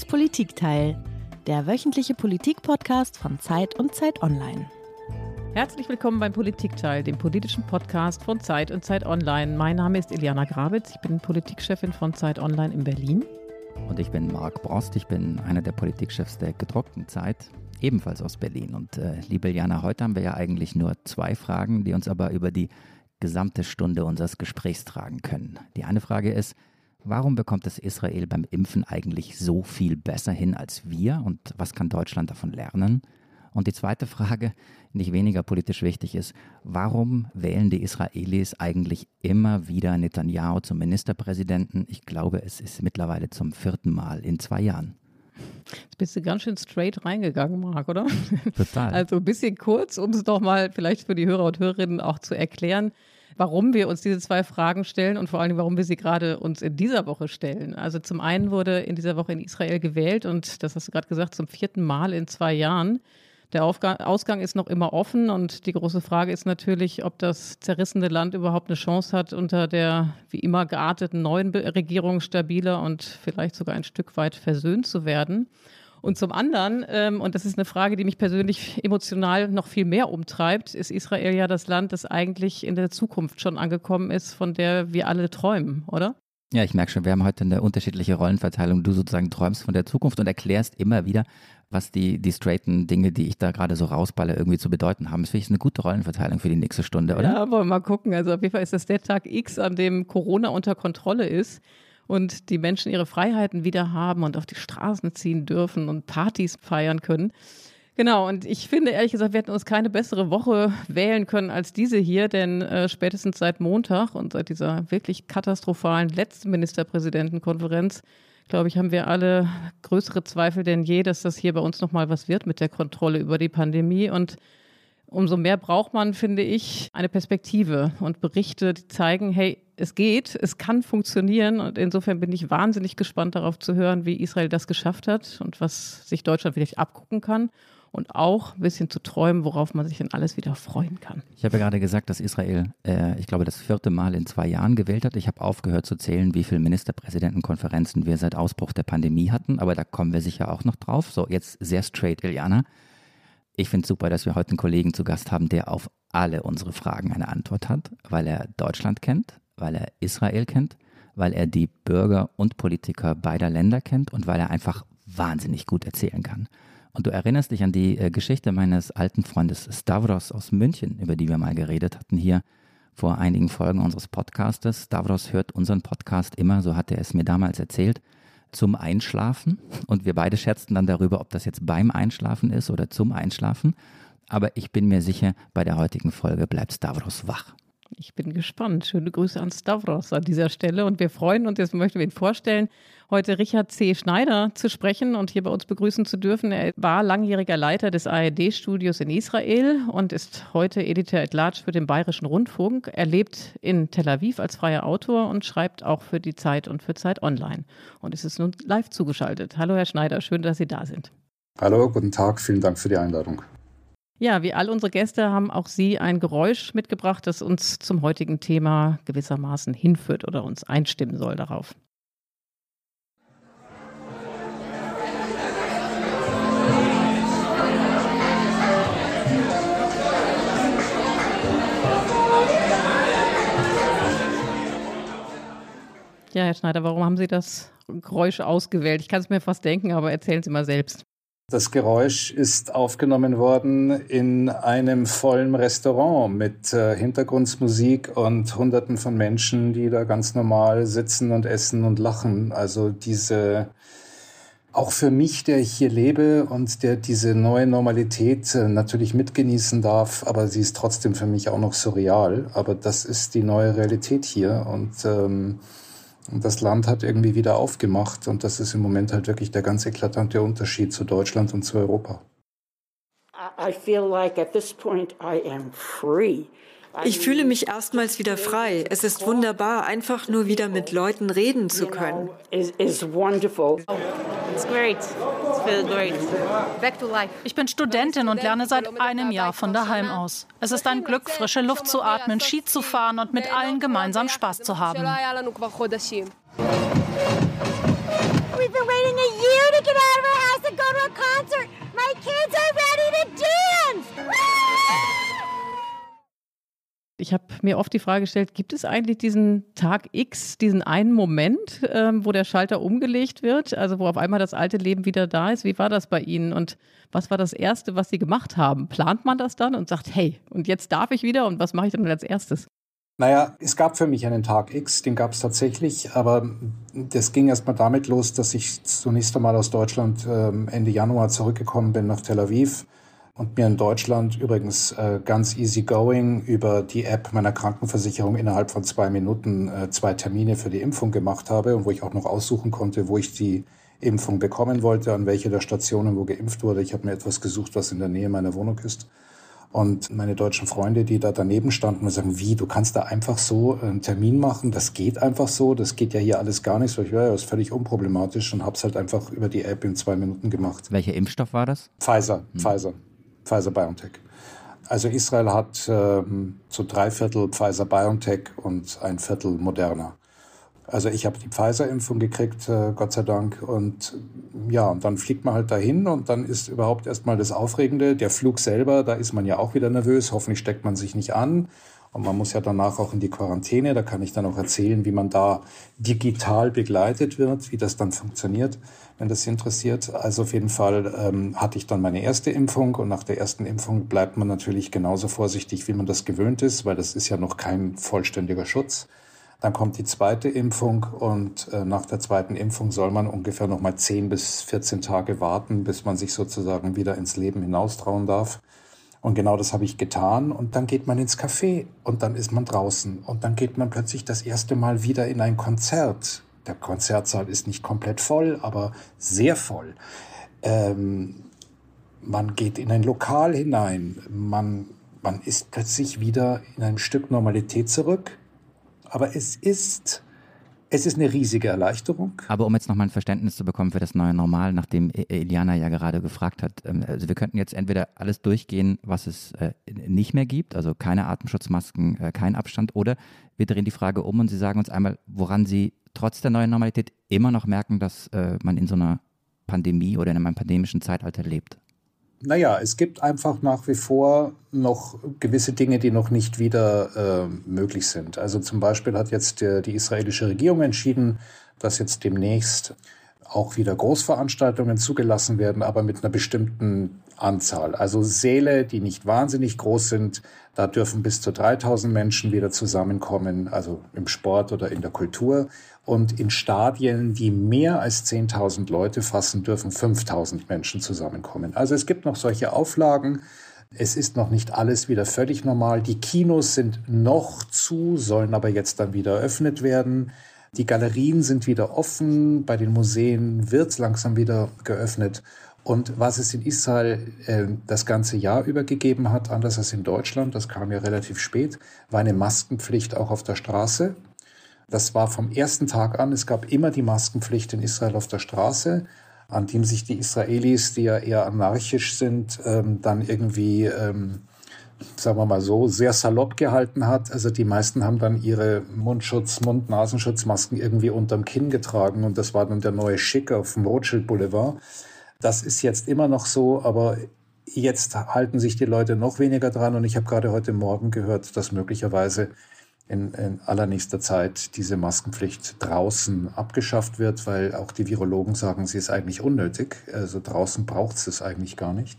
Das Politikteil, der wöchentliche Politik-Podcast von Zeit und Zeit Online. Herzlich willkommen beim Politikteil, dem politischen Podcast von Zeit und Zeit Online. Mein Name ist Iliana Grabitz, ich bin Politikchefin von Zeit Online in Berlin. Und ich bin Marc Brost, ich bin einer der Politikchefs der gedruckten Zeit, ebenfalls aus Berlin. Und äh, liebe Iliana, heute haben wir ja eigentlich nur zwei Fragen, die uns aber über die gesamte Stunde unseres Gesprächs tragen können. Die eine Frage ist, warum bekommt es Israel beim Impfen eigentlich so viel besser hin als wir und was kann Deutschland davon lernen? Und die zweite Frage, nicht weniger politisch wichtig ist, warum wählen die Israelis eigentlich immer wieder Netanyahu zum Ministerpräsidenten? Ich glaube, es ist mittlerweile zum vierten Mal in zwei Jahren. Jetzt bist du ganz schön straight reingegangen, Marc, oder? Total. Also ein bisschen kurz, um es doch mal vielleicht für die Hörer und Hörerinnen auch zu erklären, warum wir uns diese zwei Fragen stellen und vor allem, warum wir sie gerade uns in dieser Woche stellen. Also zum einen wurde in dieser Woche in Israel gewählt und das hast du gerade gesagt, zum vierten Mal in zwei Jahren. Der Aufgang, Ausgang ist noch immer offen und die große Frage ist natürlich, ob das zerrissene Land überhaupt eine Chance hat, unter der wie immer gearteten neuen Regierung stabiler und vielleicht sogar ein Stück weit versöhnt zu werden. Und zum anderen, ähm, und das ist eine Frage, die mich persönlich emotional noch viel mehr umtreibt, ist Israel ja das Land, das eigentlich in der Zukunft schon angekommen ist, von der wir alle träumen, oder? Ja, ich merke schon, wir haben heute eine unterschiedliche Rollenverteilung. Du sozusagen träumst von der Zukunft und erklärst immer wieder, was die, die straighten Dinge, die ich da gerade so rausballe, irgendwie zu bedeuten haben. Das finde ich eine gute Rollenverteilung für die nächste Stunde, oder? Ja, wollen wir mal gucken. Also auf jeden Fall ist das der Tag X, an dem Corona unter Kontrolle ist und die Menschen ihre Freiheiten wieder haben und auf die Straßen ziehen dürfen und Partys feiern können. Genau, und ich finde ehrlich gesagt, wir hätten uns keine bessere Woche wählen können als diese hier, denn äh, spätestens seit Montag und seit dieser wirklich katastrophalen letzten Ministerpräsidentenkonferenz glaube ich, haben wir alle größere Zweifel denn je, dass das hier bei uns nochmal was wird mit der Kontrolle über die Pandemie. Und umso mehr braucht man, finde ich, eine Perspektive und Berichte, die zeigen, hey, es geht, es kann funktionieren. Und insofern bin ich wahnsinnig gespannt darauf zu hören, wie Israel das geschafft hat und was sich Deutschland vielleicht abgucken kann und auch ein bisschen zu träumen, worauf man sich dann alles wieder freuen kann. Ich habe ja gerade gesagt, dass Israel, äh, ich glaube, das vierte Mal in zwei Jahren gewählt hat. Ich habe aufgehört zu zählen, wie viele Ministerpräsidentenkonferenzen wir seit Ausbruch der Pandemie hatten, aber da kommen wir sicher auch noch drauf. So, jetzt sehr straight, Iliana. Ich finde es super, dass wir heute einen Kollegen zu Gast haben, der auf alle unsere Fragen eine Antwort hat, weil er Deutschland kennt, weil er Israel kennt, weil er die Bürger und Politiker beider Länder kennt und weil er einfach wahnsinnig gut erzählen kann. Und du erinnerst dich an die äh, Geschichte meines alten Freundes Stavros aus München, über die wir mal geredet hatten hier vor einigen Folgen unseres Podcastes. Stavros hört unseren Podcast immer, so hat er es mir damals erzählt, zum Einschlafen. Und wir beide scherzten dann darüber, ob das jetzt beim Einschlafen ist oder zum Einschlafen. Aber ich bin mir sicher, bei der heutigen Folge bleibt Stavros wach. Ich bin gespannt. Schöne Grüße an Stavros an dieser Stelle. Und wir freuen uns, jetzt möchten wir ihn vorstellen, heute Richard C. Schneider zu sprechen und hier bei uns begrüßen zu dürfen. Er war langjähriger Leiter des ARD-Studios in Israel und ist heute Editor at Large für den Bayerischen Rundfunk. Er lebt in Tel Aviv als freier Autor und schreibt auch für die Zeit und für Zeit Online. Und es ist nun live zugeschaltet. Hallo, Herr Schneider, schön, dass Sie da sind. Hallo, guten Tag, vielen Dank für die Einladung. Ja, wie all unsere Gäste haben auch Sie ein Geräusch mitgebracht, das uns zum heutigen Thema gewissermaßen hinführt oder uns einstimmen soll darauf. Ja, Herr Schneider, warum haben Sie das Geräusch ausgewählt? Ich kann es mir fast denken, aber erzählen Sie mal selbst. Das Geräusch ist aufgenommen worden in einem vollen Restaurant mit äh, Hintergrundmusik und Hunderten von Menschen, die da ganz normal sitzen und essen und lachen. Also diese, auch für mich, der ich hier lebe und der diese neue Normalität äh, natürlich mitgenießen darf, aber sie ist trotzdem für mich auch noch surreal. Aber das ist die neue Realität hier und ähm, und das Land hat irgendwie wieder aufgemacht und das ist im Moment halt wirklich der ganz eklatante Unterschied zu Deutschland und zu Europa. I feel like at this point I am free. Ich fühle mich erstmals wieder frei. Es ist wunderbar, einfach nur wieder mit Leuten reden zu können. Ich bin Studentin und lerne seit einem Jahr von daheim aus. Es ist ein Glück, frische Luft zu atmen, Ski zu fahren und mit allen gemeinsam Spaß zu haben. We've been waiting a year to get out of our house and go to a concert. My kids are ready to dance. Ich habe mir oft die Frage gestellt, gibt es eigentlich diesen Tag X, diesen einen Moment, ähm, wo der Schalter umgelegt wird, also wo auf einmal das alte Leben wieder da ist? Wie war das bei Ihnen und was war das Erste, was Sie gemacht haben? Plant man das dann und sagt, hey, und jetzt darf ich wieder und was mache ich dann als erstes? Naja, es gab für mich einen Tag X, den gab es tatsächlich, aber das ging erst mal damit los, dass ich zunächst einmal aus Deutschland ähm, Ende Januar zurückgekommen bin nach Tel Aviv und mir in Deutschland übrigens äh, ganz easy going über die App meiner Krankenversicherung innerhalb von zwei Minuten äh, zwei Termine für die Impfung gemacht habe und wo ich auch noch aussuchen konnte, wo ich die Impfung bekommen wollte, an welche der Stationen wo geimpft wurde. Ich habe mir etwas gesucht, was in der Nähe meiner Wohnung ist. Und meine deutschen Freunde, die da daneben standen und sagen, wie, du kannst da einfach so einen Termin machen, das geht einfach so, das geht ja hier alles gar nicht. So, ich, ja, das ist völlig unproblematisch und hab's halt einfach über die App in zwei Minuten gemacht. Welcher Impfstoff war das? Pfizer, hm. Pfizer, Pfizer BioNTech. Also Israel hat ähm, so drei Viertel Pfizer BioNTech und ein Viertel Moderna. Also ich habe die Pfizer-Impfung gekriegt, äh, Gott sei Dank. Und ja, und dann fliegt man halt dahin und dann ist überhaupt erstmal das Aufregende. Der Flug selber, da ist man ja auch wieder nervös. Hoffentlich steckt man sich nicht an. Und man muss ja danach auch in die Quarantäne. Da kann ich dann auch erzählen, wie man da digital begleitet wird, wie das dann funktioniert, wenn das interessiert. Also auf jeden Fall ähm, hatte ich dann meine erste Impfung und nach der ersten Impfung bleibt man natürlich genauso vorsichtig, wie man das gewöhnt ist, weil das ist ja noch kein vollständiger Schutz. Dann kommt die zweite Impfung und äh, nach der zweiten Impfung soll man ungefähr noch mal 10 bis 14 Tage warten, bis man sich sozusagen wieder ins Leben hinaustrauen darf. Und genau das habe ich getan. Und dann geht man ins Café und dann ist man draußen. Und dann geht man plötzlich das erste Mal wieder in ein Konzert. Der Konzertsaal ist nicht komplett voll, aber sehr voll. Ähm, man geht in ein Lokal hinein. Man, man ist plötzlich wieder in einem Stück Normalität zurück. Aber es ist, es ist eine riesige Erleichterung. Aber um jetzt nochmal ein Verständnis zu bekommen für das neue Normal, nachdem Eliana ja gerade gefragt hat, ähm, also wir könnten jetzt entweder alles durchgehen, was es äh, nicht mehr gibt, also keine Atemschutzmasken, äh, kein Abstand, oder wir drehen die Frage um und Sie sagen uns einmal, woran Sie trotz der neuen Normalität immer noch merken, dass äh, man in so einer Pandemie oder in einem pandemischen Zeitalter lebt. Naja, es gibt einfach nach wie vor noch gewisse Dinge, die noch nicht wieder äh, möglich sind. Also zum Beispiel hat jetzt der, die israelische Regierung entschieden, dass jetzt demnächst auch wieder Großveranstaltungen zugelassen werden, aber mit einer bestimmten Anzahl. Also Säle, die nicht wahnsinnig groß sind, da dürfen bis zu 3000 Menschen wieder zusammenkommen, also im Sport oder in der Kultur. Und in Stadien, die mehr als 10.000 Leute fassen, dürfen 5.000 Menschen zusammenkommen. Also es gibt noch solche Auflagen. Es ist noch nicht alles wieder völlig normal. Die Kinos sind noch zu, sollen aber jetzt dann wieder eröffnet werden. Die Galerien sind wieder offen. Bei den Museen wird es langsam wieder geöffnet. Und was es in Israel äh, das ganze Jahr über gegeben hat, anders als in Deutschland, das kam ja relativ spät, war eine Maskenpflicht auch auf der Straße. Das war vom ersten Tag an. Es gab immer die Maskenpflicht in Israel auf der Straße, an dem sich die Israelis, die ja eher anarchisch sind, ähm, dann irgendwie, ähm, sagen wir mal so, sehr salopp gehalten hat. Also die meisten haben dann ihre Mundschutz, Mund-Nasenschutzmasken irgendwie unterm Kinn getragen und das war dann der neue Schick auf dem Rothschild Boulevard. Das ist jetzt immer noch so, aber jetzt halten sich die Leute noch weniger dran und ich habe gerade heute Morgen gehört, dass möglicherweise in, in allernächster Zeit diese Maskenpflicht draußen abgeschafft wird, weil auch die Virologen sagen, sie ist eigentlich unnötig. Also draußen braucht es es eigentlich gar nicht.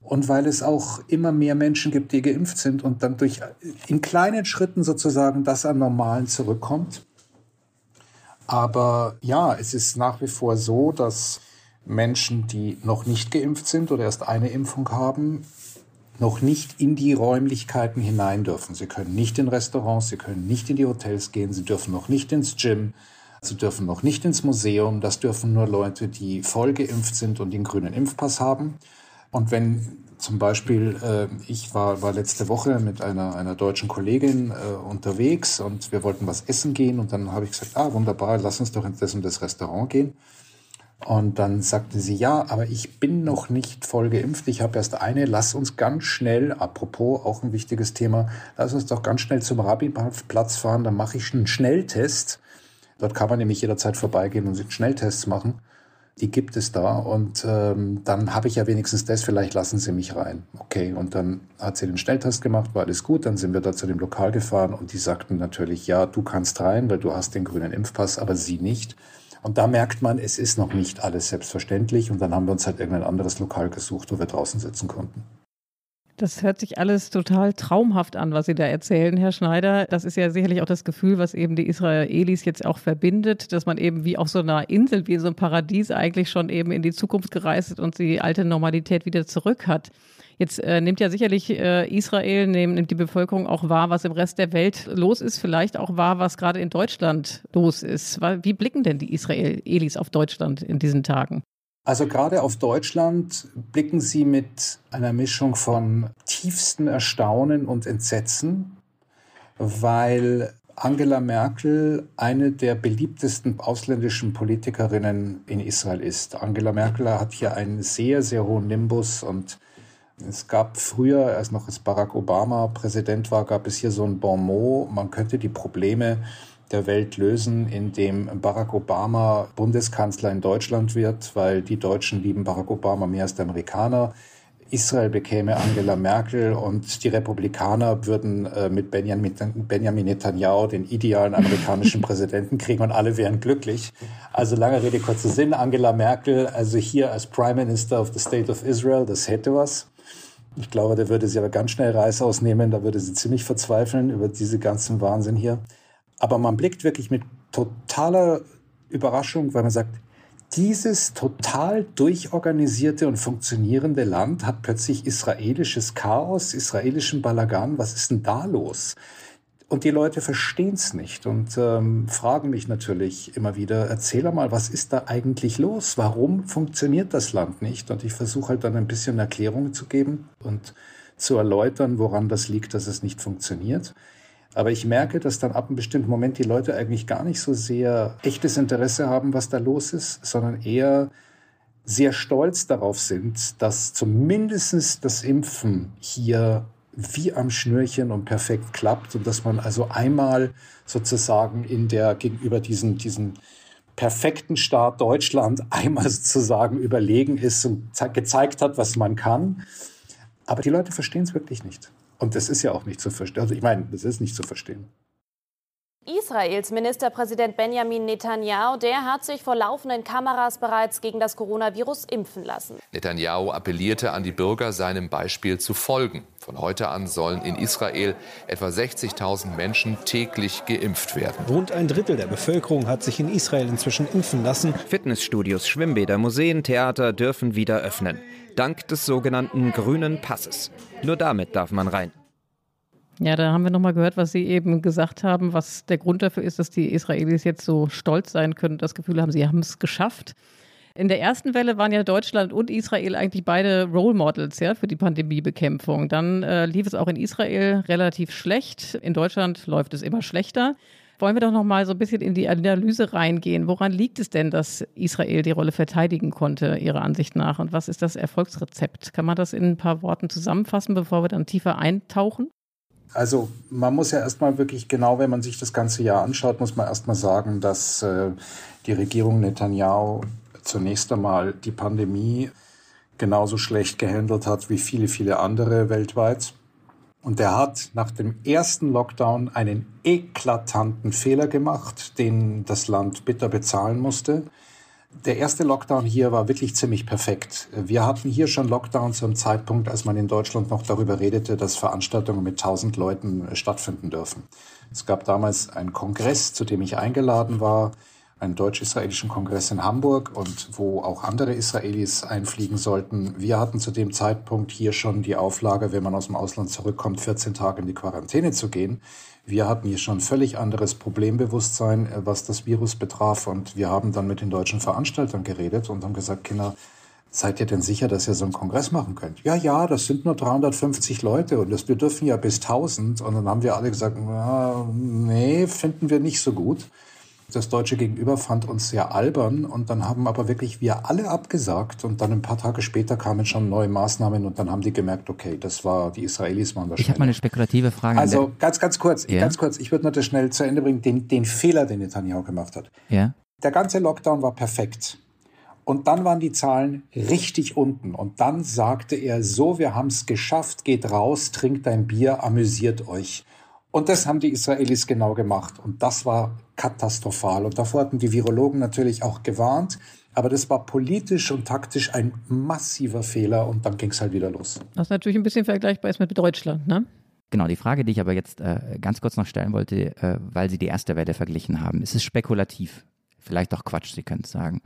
Und weil es auch immer mehr Menschen gibt, die geimpft sind und dann durch in kleinen Schritten sozusagen das an Normalen zurückkommt. Aber ja, es ist nach wie vor so, dass Menschen, die noch nicht geimpft sind oder erst eine Impfung haben, noch nicht in die Räumlichkeiten hinein dürfen. Sie können nicht in Restaurants, sie können nicht in die Hotels gehen, sie dürfen noch nicht ins Gym, sie dürfen noch nicht ins Museum. Das dürfen nur Leute, die voll geimpft sind und den grünen Impfpass haben. Und wenn zum Beispiel, äh, ich war, war letzte Woche mit einer, einer deutschen Kollegin äh, unterwegs und wir wollten was essen gehen und dann habe ich gesagt, ah wunderbar, lass uns doch in das, in das Restaurant gehen. Und dann sagte sie, ja, aber ich bin noch nicht voll geimpft. Ich habe erst eine. Lass uns ganz schnell, apropos auch ein wichtiges Thema, lass uns doch ganz schnell zum Rabbi-Platz fahren. Dann mache ich einen Schnelltest. Dort kann man nämlich jederzeit vorbeigehen und Schnelltests machen. Die gibt es da und ähm, dann habe ich ja wenigstens das, vielleicht lassen Sie mich rein. Okay, und dann hat sie den Schnelltest gemacht, war alles gut, dann sind wir da zu dem Lokal gefahren und die sagten natürlich, ja, du kannst rein, weil du hast den grünen Impfpass, aber sie nicht. Und da merkt man, es ist noch nicht alles selbstverständlich und dann haben wir uns halt irgendein anderes Lokal gesucht, wo wir draußen sitzen konnten. Das hört sich alles total traumhaft an, was Sie da erzählen, Herr Schneider. Das ist ja sicherlich auch das Gefühl, was eben die Israelis jetzt auch verbindet, dass man eben wie auf so einer Insel, wie so ein Paradies eigentlich schon eben in die Zukunft gereist ist und die alte Normalität wieder zurück hat. Jetzt äh, nimmt ja sicherlich äh, Israel, nimmt, nimmt die Bevölkerung auch wahr, was im Rest der Welt los ist, vielleicht auch wahr, was gerade in Deutschland los ist. Wie blicken denn die Israelis auf Deutschland in diesen Tagen? Also gerade auf Deutschland blicken Sie mit einer Mischung von tiefstem Erstaunen und Entsetzen, weil Angela Merkel eine der beliebtesten ausländischen Politikerinnen in Israel ist. Angela Merkel hat hier einen sehr, sehr hohen Nimbus und es gab früher, als noch als Barack Obama Präsident war, gab es hier so ein Bon mot, man könnte die Probleme der Welt lösen, indem Barack Obama Bundeskanzler in Deutschland wird, weil die Deutschen lieben Barack Obama mehr als die Amerikaner. Israel bekäme Angela Merkel und die Republikaner würden äh, mit Benjamin, Benjamin Netanyahu den idealen amerikanischen Präsidenten kriegen und alle wären glücklich. Also lange Rede, kurzer Sinn. Angela Merkel, also hier als Prime Minister of the State of Israel, das hätte was. Ich glaube, da würde sie aber ganz schnell Reis ausnehmen, da würde sie ziemlich verzweifeln über diese ganzen Wahnsinn hier. Aber man blickt wirklich mit totaler Überraschung, weil man sagt, dieses total durchorganisierte und funktionierende Land hat plötzlich israelisches Chaos, israelischen Balagan. Was ist denn da los? Und die Leute verstehen es nicht und ähm, fragen mich natürlich immer wieder, erzähl mal, was ist da eigentlich los? Warum funktioniert das Land nicht? Und ich versuche halt dann ein bisschen Erklärungen zu geben und zu erläutern, woran das liegt, dass es nicht funktioniert. Aber ich merke, dass dann ab einem bestimmten Moment die Leute eigentlich gar nicht so sehr echtes Interesse haben, was da los ist, sondern eher sehr stolz darauf sind, dass zumindest das Impfen hier wie am Schnürchen und perfekt klappt und dass man also einmal sozusagen in der gegenüber diesen, diesen perfekten Staat Deutschland einmal sozusagen überlegen ist und gezeigt hat, was man kann. Aber die Leute verstehen es wirklich nicht. Und das ist ja auch nicht zu verstehen. Also ich meine, das ist nicht zu verstehen. Israels Ministerpräsident Benjamin Netanyahu, der hat sich vor laufenden Kameras bereits gegen das Coronavirus impfen lassen. Netanyahu appellierte an die Bürger, seinem Beispiel zu folgen. Von heute an sollen in Israel etwa 60.000 Menschen täglich geimpft werden. Rund ein Drittel der Bevölkerung hat sich in Israel inzwischen impfen lassen. Fitnessstudios, Schwimmbäder, Museen, Theater dürfen wieder öffnen. Dank des sogenannten grünen Passes. Nur damit darf man rein. Ja, da haben wir nochmal gehört, was Sie eben gesagt haben, was der Grund dafür ist, dass die Israelis jetzt so stolz sein können, das Gefühl haben, sie haben es geschafft. In der ersten Welle waren ja Deutschland und Israel eigentlich beide Role Models ja, für die Pandemiebekämpfung. Dann äh, lief es auch in Israel relativ schlecht. In Deutschland läuft es immer schlechter. Wollen wir doch noch mal so ein bisschen in die Analyse reingehen. Woran liegt es denn, dass Israel die Rolle verteidigen konnte, Ihrer Ansicht nach? Und was ist das Erfolgsrezept? Kann man das in ein paar Worten zusammenfassen, bevor wir dann tiefer eintauchen? Also man muss ja erstmal wirklich genau, wenn man sich das ganze Jahr anschaut, muss man erstmal sagen, dass äh, die Regierung Netanyahu zunächst einmal die Pandemie genauso schlecht gehandelt hat wie viele, viele andere weltweit. Und er hat nach dem ersten Lockdown einen eklatanten Fehler gemacht, den das Land bitter bezahlen musste. Der erste Lockdown hier war wirklich ziemlich perfekt. Wir hatten hier schon Lockdown zum Zeitpunkt, als man in Deutschland noch darüber redete, dass Veranstaltungen mit 1000 Leuten äh, stattfinden dürfen. Es gab damals einen Kongress, zu dem ich eingeladen war, einen deutsch-israelischen Kongress in Hamburg und wo auch andere Israelis einfliegen sollten. Wir hatten zu dem Zeitpunkt hier schon die Auflage, wenn man aus dem Ausland zurückkommt, 14 Tage in die Quarantäne zu gehen. Wir hatten hier schon völlig anderes Problembewusstsein, äh, was das Virus betraf. Und wir haben dann mit den deutschen Veranstaltern geredet und haben gesagt, Kinder, seid ihr denn sicher, dass ihr so einen Kongress machen könnt? Ja, ja, das sind nur 350 Leute und das, wir dürfen ja bis 1000. Und dann haben wir alle gesagt, na, nee, finden wir nicht so gut. Das deutsche Gegenüber fand uns sehr albern und dann haben aber wirklich wir alle abgesagt und dann ein paar Tage später kamen schon neue Maßnahmen und dann haben die gemerkt, okay, das war, die Israelis waren Ich habe mal eine spekulative Frage. Also ganz, ganz kurz, ja? ganz kurz, ich würde nur das schnell zu Ende bringen, den, den Fehler, den Netanyahu gemacht hat. Ja. Der ganze Lockdown war perfekt. Und dann waren die Zahlen richtig unten. Und dann sagte er, so, wir haben es geschafft, geht raus, trinkt ein Bier, amüsiert euch. Und das haben die Israelis genau gemacht. Und das war katastrophal. Und davor hatten die Virologen natürlich auch gewarnt. Aber das war politisch und taktisch ein massiver Fehler. Und dann ging es halt wieder los. Was natürlich ein bisschen vergleichbar ist mit Deutschland, ne? Genau, die Frage, die ich aber jetzt äh, ganz kurz noch stellen wollte, äh, weil Sie die erste Welle verglichen haben. Es ist spekulativ. Vielleicht auch Quatsch, Sie können es sagen.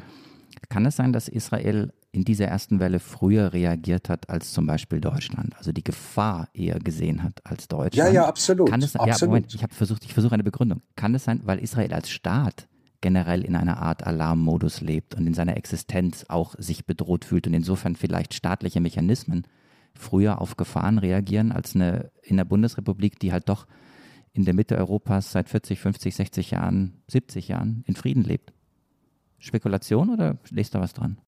Kann es sein, dass Israel in dieser ersten Welle früher reagiert hat als zum Beispiel Deutschland, also die Gefahr eher gesehen hat als Deutschland. Ja, ja, absolut. Kann es, absolut. Ja, Moment, ich habe versucht, ich versuche eine Begründung. Kann es sein, weil Israel als Staat generell in einer Art Alarmmodus lebt und in seiner Existenz auch sich bedroht fühlt und insofern vielleicht staatliche Mechanismen früher auf Gefahren reagieren als eine in der Bundesrepublik, die halt doch in der Mitte Europas seit 40, 50, 60 Jahren, 70 Jahren in Frieden lebt? Spekulation oder lest da was dran?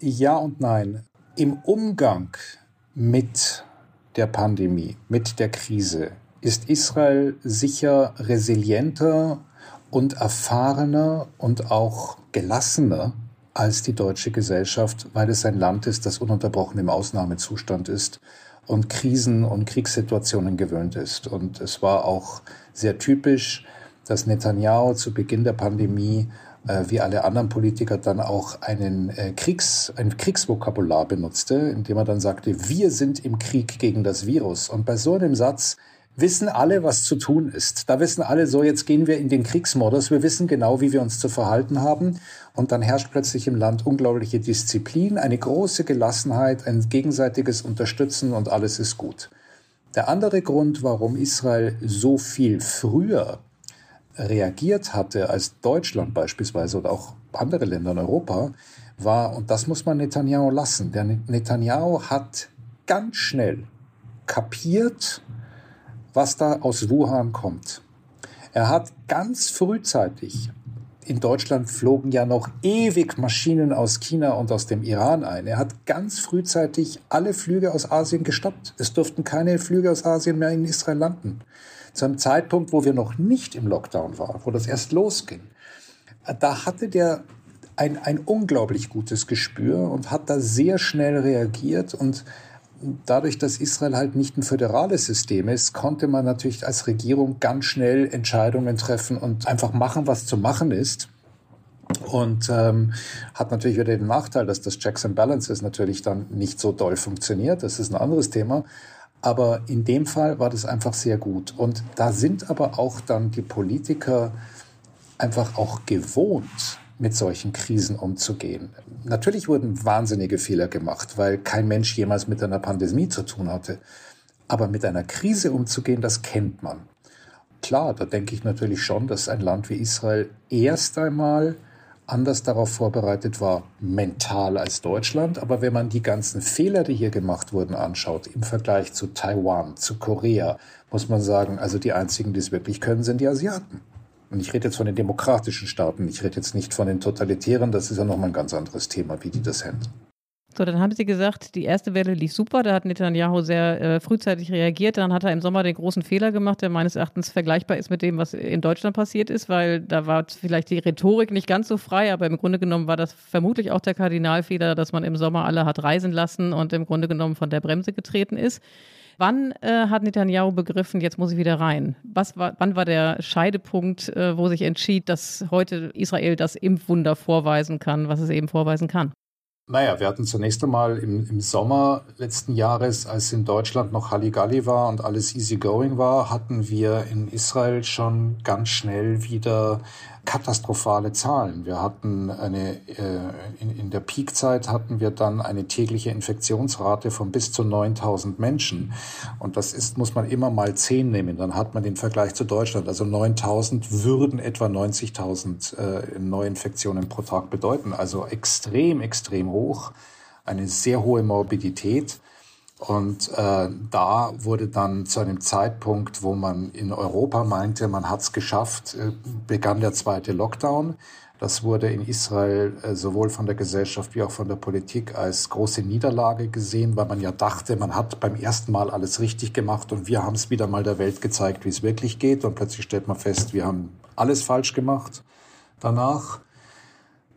Ja und nein. Im Umgang mit der Pandemie, mit der Krise, ist Israel sicher resilienter und erfahrener und auch gelassener als die deutsche Gesellschaft, weil es ein Land ist, das ununterbrochen im Ausnahmezustand ist und Krisen und Kriegssituationen gewöhnt ist. Und es war auch sehr typisch, dass Netanyahu zu Beginn der Pandemie wie alle anderen Politiker dann auch einen äh, Kriegs, ein Kriegsvokabular benutzte, indem er dann sagte, wir sind im Krieg gegen das Virus. Und bei so einem Satz wissen alle, was zu tun ist. Da wissen alle so, jetzt gehen wir in den Kriegsmodus. Wir wissen genau, wie wir uns zu verhalten haben. Und dann herrscht plötzlich im Land unglaubliche Disziplin, eine große Gelassenheit, ein gegenseitiges Unterstützen und alles ist gut. Der andere Grund, warum Israel so viel früher reagiert hatte als Deutschland beispielsweise oder auch andere Länder in Europa, war, und das muss man Netanyahu lassen, der Netanyahu hat ganz schnell kapiert, was da aus Wuhan kommt. Er hat ganz frühzeitig, in Deutschland flogen ja noch ewig Maschinen aus China und aus dem Iran ein. Er hat ganz frühzeitig alle Flüge aus Asien gestoppt. Es durften keine Flüge aus Asien mehr in Israel landen zu einem Zeitpunkt, wo wir noch nicht im Lockdown waren, wo das erst losging, da hatte der ein, ein unglaublich gutes Gespür und hat da sehr schnell reagiert und dadurch, dass Israel halt nicht ein föderales System ist, konnte man natürlich als Regierung ganz schnell Entscheidungen treffen und einfach machen, was zu machen ist. Und ähm, hat natürlich wieder den Nachteil, dass das Checks and Balances natürlich dann nicht so doll funktioniert. Das ist ein anderes Thema. Aber in dem Fall war das einfach sehr gut. Und da sind aber auch dann die Politiker einfach auch gewohnt, mit solchen Krisen umzugehen. Natürlich wurden wahnsinnige Fehler gemacht, weil kein Mensch jemals mit einer Pandemie zu tun hatte. Aber mit einer Krise umzugehen, das kennt man. Klar, da denke ich natürlich schon, dass ein Land wie Israel erst einmal anders darauf vorbereitet war, mental als Deutschland. Aber wenn man die ganzen Fehler, die hier gemacht wurden, anschaut, im Vergleich zu Taiwan, zu Korea, muss man sagen, also die einzigen, die es wirklich können, sind die Asiaten. Und ich rede jetzt von den demokratischen Staaten, ich rede jetzt nicht von den totalitären, das ist ja nochmal ein ganz anderes Thema, wie die das handeln. So, dann haben Sie gesagt, die erste Welle lief super, da hat Netanyahu sehr äh, frühzeitig reagiert. Dann hat er im Sommer den großen Fehler gemacht, der meines Erachtens vergleichbar ist mit dem, was in Deutschland passiert ist, weil da war vielleicht die Rhetorik nicht ganz so frei, aber im Grunde genommen war das vermutlich auch der Kardinalfehler, dass man im Sommer alle hat reisen lassen und im Grunde genommen von der Bremse getreten ist. Wann äh, hat Netanyahu begriffen, jetzt muss ich wieder rein? Was war, wann war der Scheidepunkt, äh, wo sich entschied, dass heute Israel das Impfwunder vorweisen kann, was es eben vorweisen kann? Naja, wir hatten zunächst einmal im, im Sommer letzten Jahres, als in Deutschland noch Halligalli war und alles easygoing war, hatten wir in Israel schon ganz schnell wieder katastrophale Zahlen. Wir hatten eine, äh, in, in der Peakzeit hatten wir dann eine tägliche Infektionsrate von bis zu 9000 Menschen. Und das ist, muss man immer mal 10 nehmen. Dann hat man den Vergleich zu Deutschland. Also 9000 würden etwa 90.000 äh, Neuinfektionen pro Tag bedeuten. Also extrem, extrem hoch. Eine sehr hohe Morbidität. Und äh, da wurde dann zu einem Zeitpunkt, wo man in Europa meinte, man hat es geschafft, äh, begann der zweite Lockdown. Das wurde in Israel äh, sowohl von der Gesellschaft wie auch von der Politik als große Niederlage gesehen, weil man ja dachte, man hat beim ersten Mal alles richtig gemacht und wir haben es wieder mal der Welt gezeigt, wie es wirklich geht. Und plötzlich stellt man fest, wir haben alles falsch gemacht danach.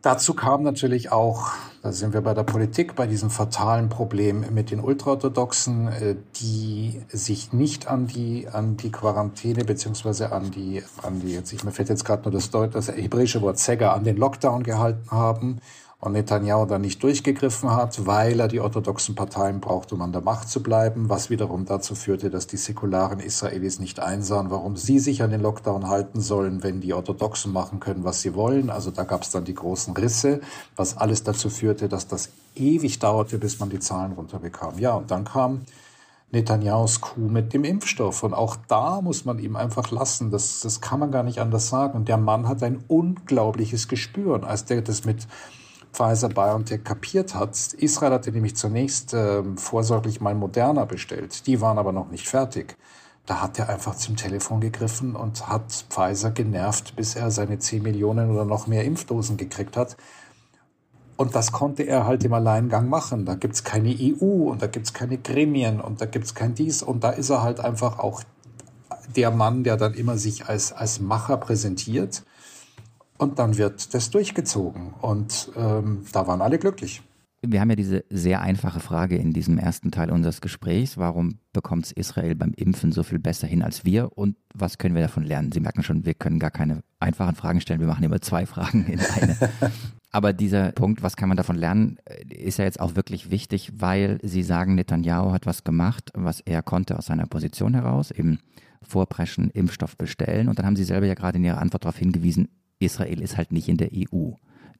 Dazu kam natürlich auch, da sind wir bei der Politik, bei diesem fatalen Problem mit den Ultraorthodoxen, äh, die sich nicht an die, an die Quarantäne beziehungsweise an die, an die, jetzt, ich, mir fällt jetzt gerade nur das, Deut das hebräische Wort Zegger, an den Lockdown gehalten haben und Netanyahu dann nicht durchgegriffen hat, weil er die orthodoxen Parteien braucht, um an der Macht zu bleiben, was wiederum dazu führte, dass die säkularen Israelis nicht einsahen, warum sie sich an den Lockdown halten sollen, wenn die Orthodoxen machen können, was sie wollen. Also da gab es dann die großen Risse, was alles dazu führte, dass das ewig dauerte, bis man die Zahlen runterbekam. Ja, und dann kam Netanyahus Kuh mit dem Impfstoff. Und auch da muss man ihm einfach lassen. Das, das kann man gar nicht anders sagen. Und der Mann hat ein unglaubliches Gespür. Und als der das mit Pfizer BioNTech kapiert hat. Israel hatte nämlich zunächst äh, vorsorglich mal Moderna bestellt. Die waren aber noch nicht fertig. Da hat er einfach zum Telefon gegriffen und hat Pfizer genervt, bis er seine 10 Millionen oder noch mehr Impfdosen gekriegt hat. Und das konnte er halt im Alleingang machen. Da gibt's keine EU und da gibt's keine Gremien und da gibt's kein dies. Und da ist er halt einfach auch der Mann, der dann immer sich als, als Macher präsentiert und dann wird das durchgezogen. Und ähm, da waren alle glücklich. Wir haben ja diese sehr einfache Frage in diesem ersten Teil unseres Gesprächs. Warum bekommt es Israel beim Impfen so viel besser hin als wir? Und was können wir davon lernen? Sie merken schon, wir können gar keine einfachen Fragen stellen. Wir machen immer zwei Fragen in eine. Aber dieser Punkt, was kann man davon lernen, ist ja jetzt auch wirklich wichtig, weil Sie sagen, Netanyahu hat was gemacht, was er konnte aus seiner Position heraus, eben vorpreschen, Impfstoff bestellen. Und dann haben Sie selber ja gerade in Ihrer Antwort darauf hingewiesen, Israel ist halt nicht in der EU.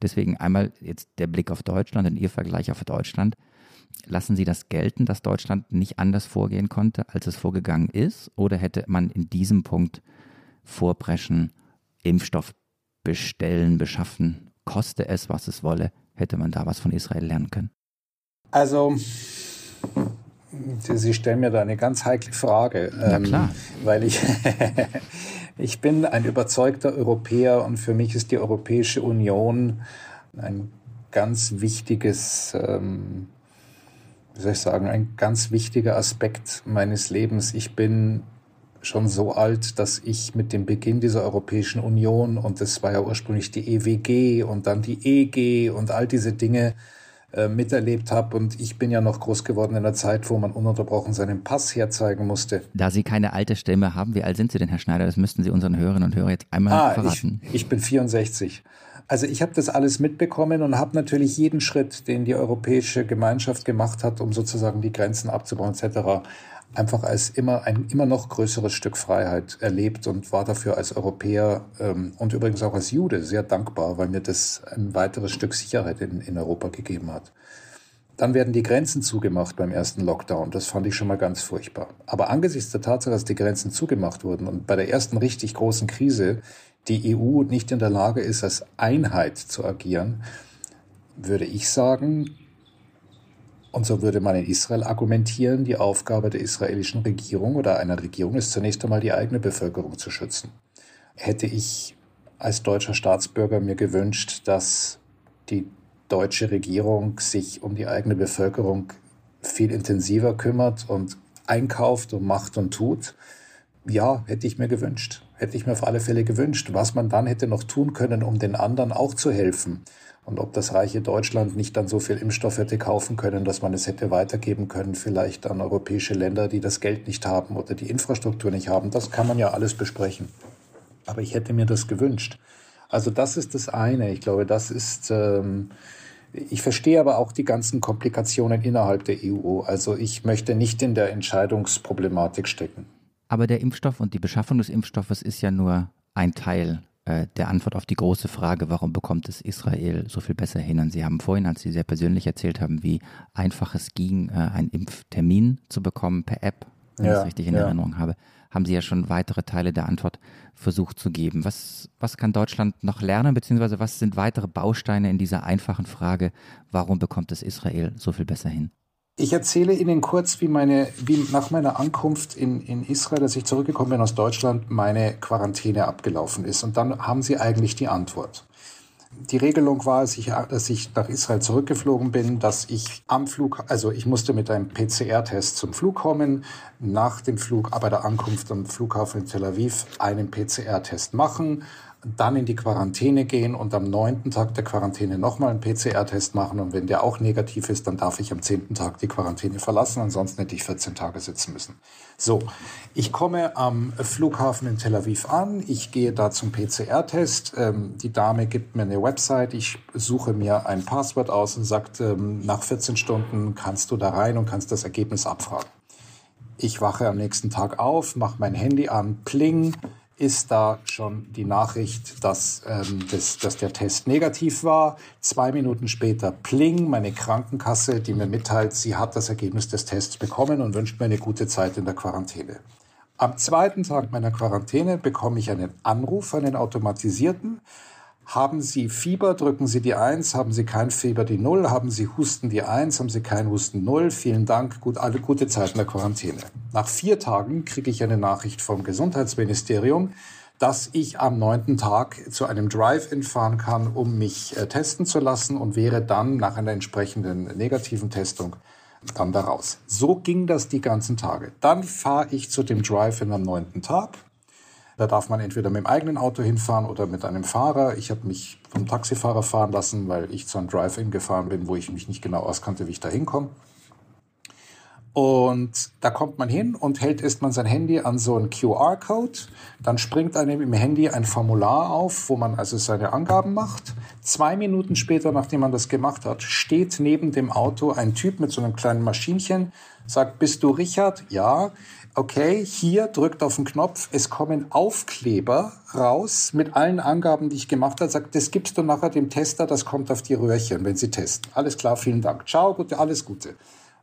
Deswegen einmal jetzt der Blick auf Deutschland und Ihr Vergleich auf Deutschland. Lassen Sie das gelten, dass Deutschland nicht anders vorgehen konnte, als es vorgegangen ist? Oder hätte man in diesem Punkt vorpreschen, Impfstoff bestellen, beschaffen, koste es, was es wolle, hätte man da was von Israel lernen können? Also, Sie stellen mir da eine ganz heikle Frage. Na klar. Ähm, weil ich, ich bin ein überzeugter Europäer und für mich ist die Europäische Union ein ganz wichtiges, ähm, wie soll ich sagen, ein ganz wichtiger Aspekt meines Lebens. Ich bin schon so alt, dass ich mit dem Beginn dieser Europäischen Union und das war ja ursprünglich die EWG und dann die EG und all diese Dinge äh, miterlebt habe. Und ich bin ja noch groß geworden in einer Zeit, wo man ununterbrochen seinen Pass herzeigen musste. Da Sie keine alte Stimme haben, wie alt sind Sie denn, Herr Schneider? Das müssten Sie unseren Hörerinnen und Hörern jetzt einmal ah, verraten. Ich, ich bin 64. Also ich habe das alles mitbekommen und habe natürlich jeden Schritt, den die europäische Gemeinschaft gemacht hat, um sozusagen die Grenzen abzubauen etc., einfach als immer ein immer noch größeres Stück Freiheit erlebt und war dafür als Europäer ähm, und übrigens auch als Jude sehr dankbar, weil mir das ein weiteres Stück Sicherheit in, in Europa gegeben hat. Dann werden die Grenzen zugemacht beim ersten Lockdown. Das fand ich schon mal ganz furchtbar. Aber angesichts der Tatsache, dass die Grenzen zugemacht wurden und bei der ersten richtig großen Krise die EU nicht in der Lage ist, als Einheit zu agieren, würde ich sagen, und so würde man in Israel argumentieren, die Aufgabe der israelischen Regierung oder einer Regierung ist zunächst einmal die eigene Bevölkerung zu schützen. Hätte ich als deutscher Staatsbürger mir gewünscht, dass die deutsche Regierung sich um die eigene Bevölkerung viel intensiver kümmert und einkauft und macht und tut. Ja, hätte ich mir gewünscht. Hätte ich mir auf alle Fälle gewünscht. Was man dann hätte noch tun können, um den anderen auch zu helfen und ob das reiche Deutschland nicht dann so viel Impfstoff hätte kaufen können, dass man es hätte weitergeben können, vielleicht an europäische Länder, die das Geld nicht haben oder die Infrastruktur nicht haben, das kann man ja alles besprechen. Aber ich hätte mir das gewünscht. Also das ist das eine. Ich glaube, das ist. Ähm, ich verstehe aber auch die ganzen Komplikationen innerhalb der EU. Also ich möchte nicht in der Entscheidungsproblematik stecken. Aber der Impfstoff und die Beschaffung des Impfstoffes ist ja nur ein Teil äh, der Antwort auf die große Frage, warum bekommt es Israel so viel besser hin? Und Sie haben vorhin, als Sie sehr persönlich erzählt haben, wie einfach es ging, äh, einen Impftermin zu bekommen per App, wenn ja, ich es richtig in ja. Erinnerung habe, haben Sie ja schon weitere Teile der Antwort versucht zu geben. Was, was kann Deutschland noch lernen, beziehungsweise was sind weitere Bausteine in dieser einfachen Frage, warum bekommt es Israel so viel besser hin? Ich erzähle Ihnen kurz, wie, meine, wie nach meiner Ankunft in, in Israel, als ich zurückgekommen bin aus Deutschland, meine Quarantäne abgelaufen ist. Und dann haben Sie eigentlich die Antwort. Die Regelung war, als ich, dass ich nach Israel zurückgeflogen bin, dass ich am Flug, also ich musste mit einem PCR-Test zum Flug kommen, nach dem Flug, bei der Ankunft am Flughafen in Tel Aviv einen PCR-Test machen dann in die Quarantäne gehen und am neunten Tag der Quarantäne nochmal einen PCR-Test machen. Und wenn der auch negativ ist, dann darf ich am zehnten Tag die Quarantäne verlassen. Ansonsten hätte ich 14 Tage sitzen müssen. So, ich komme am Flughafen in Tel Aviv an. Ich gehe da zum PCR-Test. Ähm, die Dame gibt mir eine Website. Ich suche mir ein Passwort aus und sagt, ähm, nach 14 Stunden kannst du da rein und kannst das Ergebnis abfragen. Ich wache am nächsten Tag auf, mache mein Handy an, pling ist da schon die Nachricht, dass, ähm, das, dass der Test negativ war. Zwei Minuten später pling, meine Krankenkasse, die mir mitteilt, sie hat das Ergebnis des Tests bekommen und wünscht mir eine gute Zeit in der Quarantäne. Am zweiten Tag meiner Quarantäne bekomme ich einen Anruf, einen automatisierten, haben Sie Fieber, drücken Sie die 1. Haben Sie kein Fieber, die 0. Haben Sie Husten, die 1. Haben Sie kein Husten, 0. Vielen Dank. Gut, alle gute Zeit in der Quarantäne. Nach vier Tagen kriege ich eine Nachricht vom Gesundheitsministerium, dass ich am neunten Tag zu einem Drive-In fahren kann, um mich äh, testen zu lassen und wäre dann nach einer entsprechenden negativen Testung dann da raus. So ging das die ganzen Tage. Dann fahre ich zu dem Drive-In am neunten Tag, da darf man entweder mit dem eigenen Auto hinfahren oder mit einem Fahrer. Ich habe mich vom Taxifahrer fahren lassen, weil ich zu einem Drive-In gefahren bin, wo ich mich nicht genau auskannte, wie ich da hinkomme. Und da kommt man hin und hält erstmal sein Handy an so einen QR-Code. Dann springt einem im Handy ein Formular auf, wo man also seine Angaben macht. Zwei Minuten später, nachdem man das gemacht hat, steht neben dem Auto ein Typ mit so einem kleinen Maschinchen, sagt, bist du Richard? Ja okay, hier drückt auf den Knopf, es kommen Aufkleber raus mit allen Angaben, die ich gemacht habe, sagt, das gibst du nachher dem Tester, das kommt auf die Röhrchen, wenn sie testen. Alles klar, vielen Dank. Ciao, gute, alles Gute.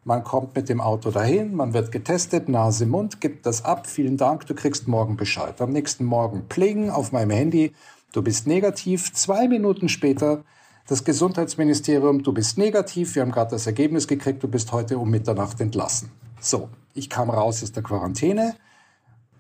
Man kommt mit dem Auto dahin, man wird getestet, Nase, Mund, gibt das ab, vielen Dank, du kriegst morgen Bescheid. Am nächsten Morgen pling auf meinem Handy, du bist negativ. Zwei Minuten später das Gesundheitsministerium, du bist negativ, wir haben gerade das Ergebnis gekriegt, du bist heute um Mitternacht entlassen. So, ich kam raus aus der Quarantäne.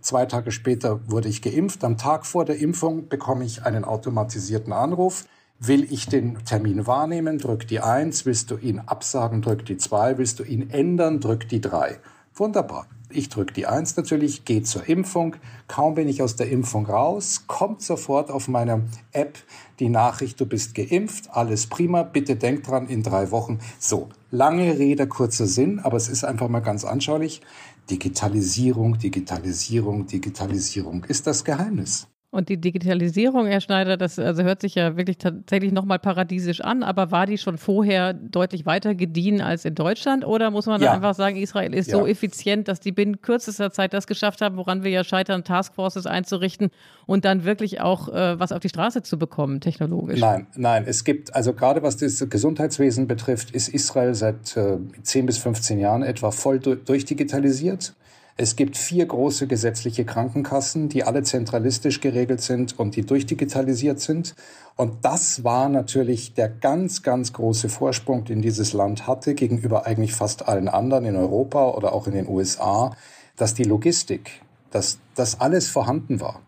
Zwei Tage später wurde ich geimpft. Am Tag vor der Impfung bekomme ich einen automatisierten Anruf. Will ich den Termin wahrnehmen, drück die 1. Willst du ihn absagen, drück die 2. Willst du ihn ändern, drück die 3. Wunderbar. Ich drücke die 1 natürlich, gehe zur Impfung. Kaum bin ich aus der Impfung raus, kommt sofort auf meiner App die Nachricht, du bist geimpft, alles prima, bitte denk dran, in drei Wochen. So, lange Rede, kurzer Sinn, aber es ist einfach mal ganz anschaulich. Digitalisierung, Digitalisierung, Digitalisierung ist das Geheimnis. Und die Digitalisierung, Herr Schneider, das also hört sich ja wirklich tatsächlich nochmal paradiesisch an, aber war die schon vorher deutlich weiter gediehen als in Deutschland? Oder muss man ja. einfach sagen, Israel ist ja. so effizient, dass die binnen kürzester Zeit das geschafft haben, woran wir ja scheitern, Taskforces einzurichten und dann wirklich auch äh, was auf die Straße zu bekommen, technologisch? Nein, nein, es gibt, also gerade was das Gesundheitswesen betrifft, ist Israel seit äh, 10 bis 15 Jahren etwa voll durchdigitalisiert. Es gibt vier große gesetzliche Krankenkassen, die alle zentralistisch geregelt sind und die durchdigitalisiert sind. Und das war natürlich der ganz, ganz große Vorsprung, den dieses Land hatte gegenüber eigentlich fast allen anderen in Europa oder auch in den USA, dass die Logistik, dass das alles vorhanden war.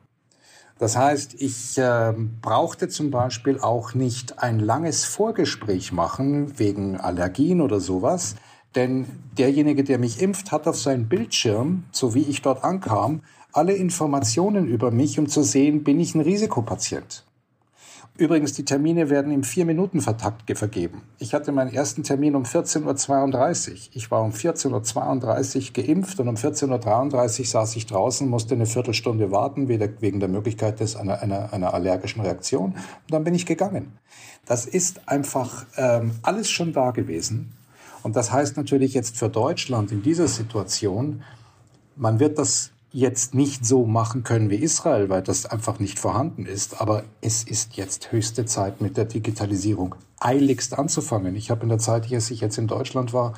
Das heißt, ich äh, brauchte zum Beispiel auch nicht ein langes Vorgespräch machen wegen Allergien oder sowas, denn derjenige, der mich impft, hat auf seinem Bildschirm, so wie ich dort ankam, alle Informationen über mich, um zu sehen, bin ich ein Risikopatient. Übrigens, die Termine werden im Vier-Minuten-Vertakt vergeben. Ich hatte meinen ersten Termin um 14.32 Uhr. Ich war um 14.32 Uhr geimpft und um 14.33 Uhr saß ich draußen, musste eine Viertelstunde warten, wegen der Möglichkeit des, einer, einer, einer allergischen Reaktion. Und dann bin ich gegangen. Das ist einfach ähm, alles schon da gewesen. Und das heißt natürlich jetzt für Deutschland in dieser Situation, man wird das jetzt nicht so machen können wie Israel, weil das einfach nicht vorhanden ist. Aber es ist jetzt höchste Zeit, mit der Digitalisierung eiligst anzufangen. Ich habe in der Zeit, als ich jetzt in Deutschland war,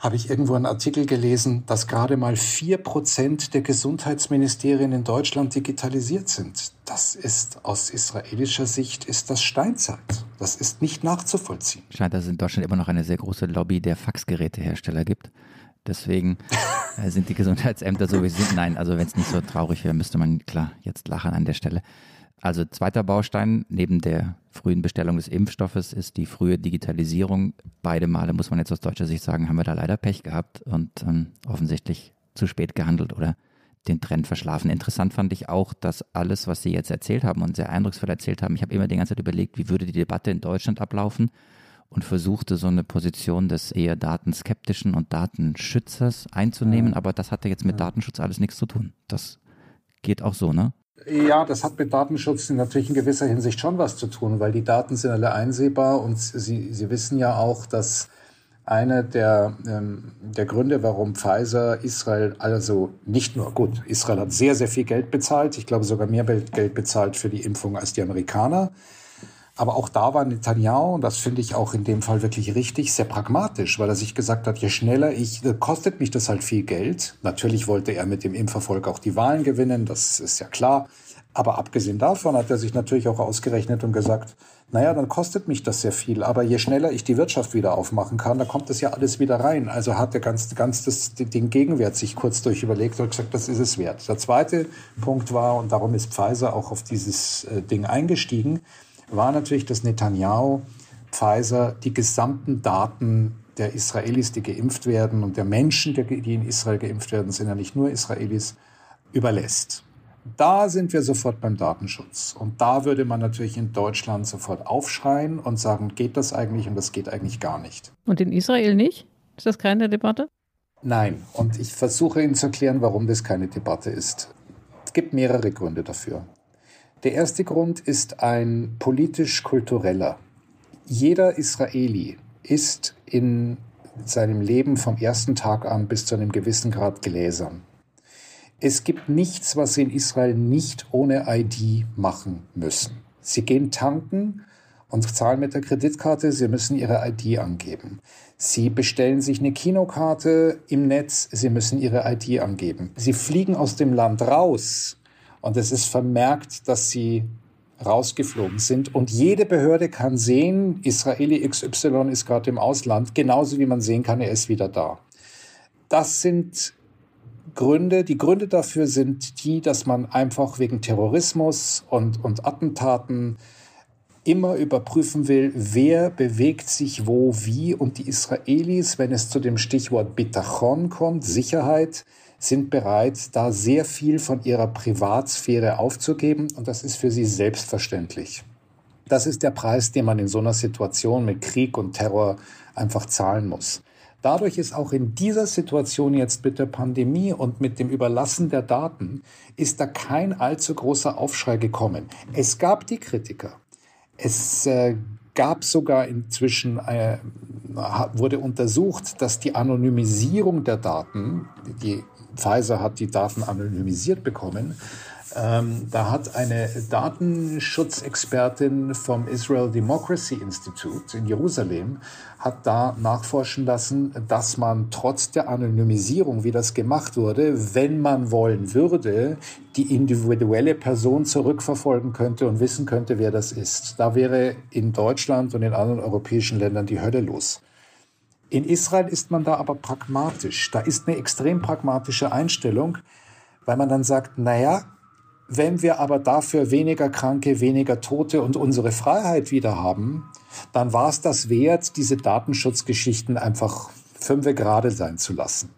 habe ich irgendwo einen Artikel gelesen, dass gerade mal vier Prozent der Gesundheitsministerien in Deutschland digitalisiert sind. Das ist aus israelischer Sicht ist das Steinzeit. Das ist nicht nachzuvollziehen. Scheint, dass es in Deutschland immer noch eine sehr große Lobby der Faxgerätehersteller gibt. Deswegen äh, sind die Gesundheitsämter so wie sie sind. Nein, also wenn es nicht so traurig wäre, müsste man klar jetzt lachen an der Stelle. Also zweiter Baustein neben der frühen Bestellung des Impfstoffes ist die frühe Digitalisierung. Beide Male muss man jetzt aus deutscher Sicht sagen, haben wir da leider Pech gehabt und ähm, offensichtlich zu spät gehandelt oder den Trend verschlafen. Interessant fand ich auch, dass alles, was Sie jetzt erzählt haben und sehr eindrucksvoll erzählt haben, ich habe immer die ganze Zeit überlegt, wie würde die Debatte in Deutschland ablaufen und versuchte so eine Position des eher datenskeptischen und Datenschützers einzunehmen, aber das hatte jetzt mit Datenschutz alles nichts zu tun. Das geht auch so, ne? Ja, das hat mit Datenschutz natürlich in gewisser Hinsicht schon was zu tun, weil die Daten sind alle einsehbar und Sie, Sie wissen ja auch, dass einer der, ähm, der Gründe, warum Pfizer Israel, also nicht nur, gut, Israel hat sehr, sehr viel Geld bezahlt, ich glaube sogar mehr Geld bezahlt für die Impfung als die Amerikaner. Aber auch da war Netanyahu, und das finde ich auch in dem Fall wirklich richtig, sehr pragmatisch, weil er sich gesagt hat, je schneller ich, kostet mich das halt viel Geld. Natürlich wollte er mit dem Impferfolg auch die Wahlen gewinnen, das ist ja klar. Aber abgesehen davon hat er sich natürlich auch ausgerechnet und gesagt, naja, dann kostet mich das sehr viel. Aber je schneller ich die Wirtschaft wieder aufmachen kann, da kommt das ja alles wieder rein. Also hat er ganz, ganz das, den Gegenwert sich kurz durch überlegt und gesagt, das ist es wert. Der zweite Punkt war, und darum ist Pfizer auch auf dieses äh, Ding eingestiegen, war natürlich, dass Netanyahu Pfizer die gesamten Daten der Israelis, die geimpft werden und der Menschen, die in Israel geimpft werden, sind ja nicht nur Israelis, überlässt. Da sind wir sofort beim Datenschutz. Und da würde man natürlich in Deutschland sofort aufschreien und sagen, geht das eigentlich und das geht eigentlich gar nicht. Und in Israel nicht? Ist das keine Debatte? Nein. Und ich versuche Ihnen zu erklären, warum das keine Debatte ist. Es gibt mehrere Gründe dafür. Der erste Grund ist ein politisch-kultureller. Jeder Israeli ist in seinem Leben vom ersten Tag an bis zu einem gewissen Grad gläsern. Es gibt nichts, was Sie in Israel nicht ohne ID machen müssen. Sie gehen tanken und zahlen mit der Kreditkarte, Sie müssen Ihre ID angeben. Sie bestellen sich eine Kinokarte im Netz, Sie müssen Ihre ID angeben. Sie fliegen aus dem Land raus und es ist vermerkt, dass Sie rausgeflogen sind. Und jede Behörde kann sehen, Israeli XY ist gerade im Ausland, genauso wie man sehen kann, er ist wieder da. Das sind Gründe. Die Gründe dafür sind die, dass man einfach wegen Terrorismus und, und Attentaten immer überprüfen will, wer bewegt sich wo wie. Und die Israelis, wenn es zu dem Stichwort Bitachon kommt, Sicherheit, sind bereit, da sehr viel von ihrer Privatsphäre aufzugeben. Und das ist für sie selbstverständlich. Das ist der Preis, den man in so einer Situation mit Krieg und Terror einfach zahlen muss. Dadurch ist auch in dieser Situation jetzt mit der Pandemie und mit dem Überlassen der Daten, ist da kein allzu großer Aufschrei gekommen. Es gab die Kritiker. Es äh, gab sogar inzwischen, äh, wurde untersucht, dass die Anonymisierung der Daten, die Pfizer hat die Daten anonymisiert bekommen, ähm, da hat eine Datenschutzexpertin vom Israel Democracy Institute in Jerusalem hat da nachforschen lassen, dass man trotz der Anonymisierung, wie das gemacht wurde, wenn man wollen würde, die individuelle Person zurückverfolgen könnte und wissen könnte, wer das ist. Da wäre in Deutschland und in anderen europäischen Ländern die Hölle los. In Israel ist man da aber pragmatisch. Da ist eine extrem pragmatische Einstellung, weil man dann sagt, naja, wenn wir aber dafür weniger Kranke, weniger Tote und unsere Freiheit wieder haben, dann war es das wert, diese Datenschutzgeschichten einfach fünfe gerade sein zu lassen.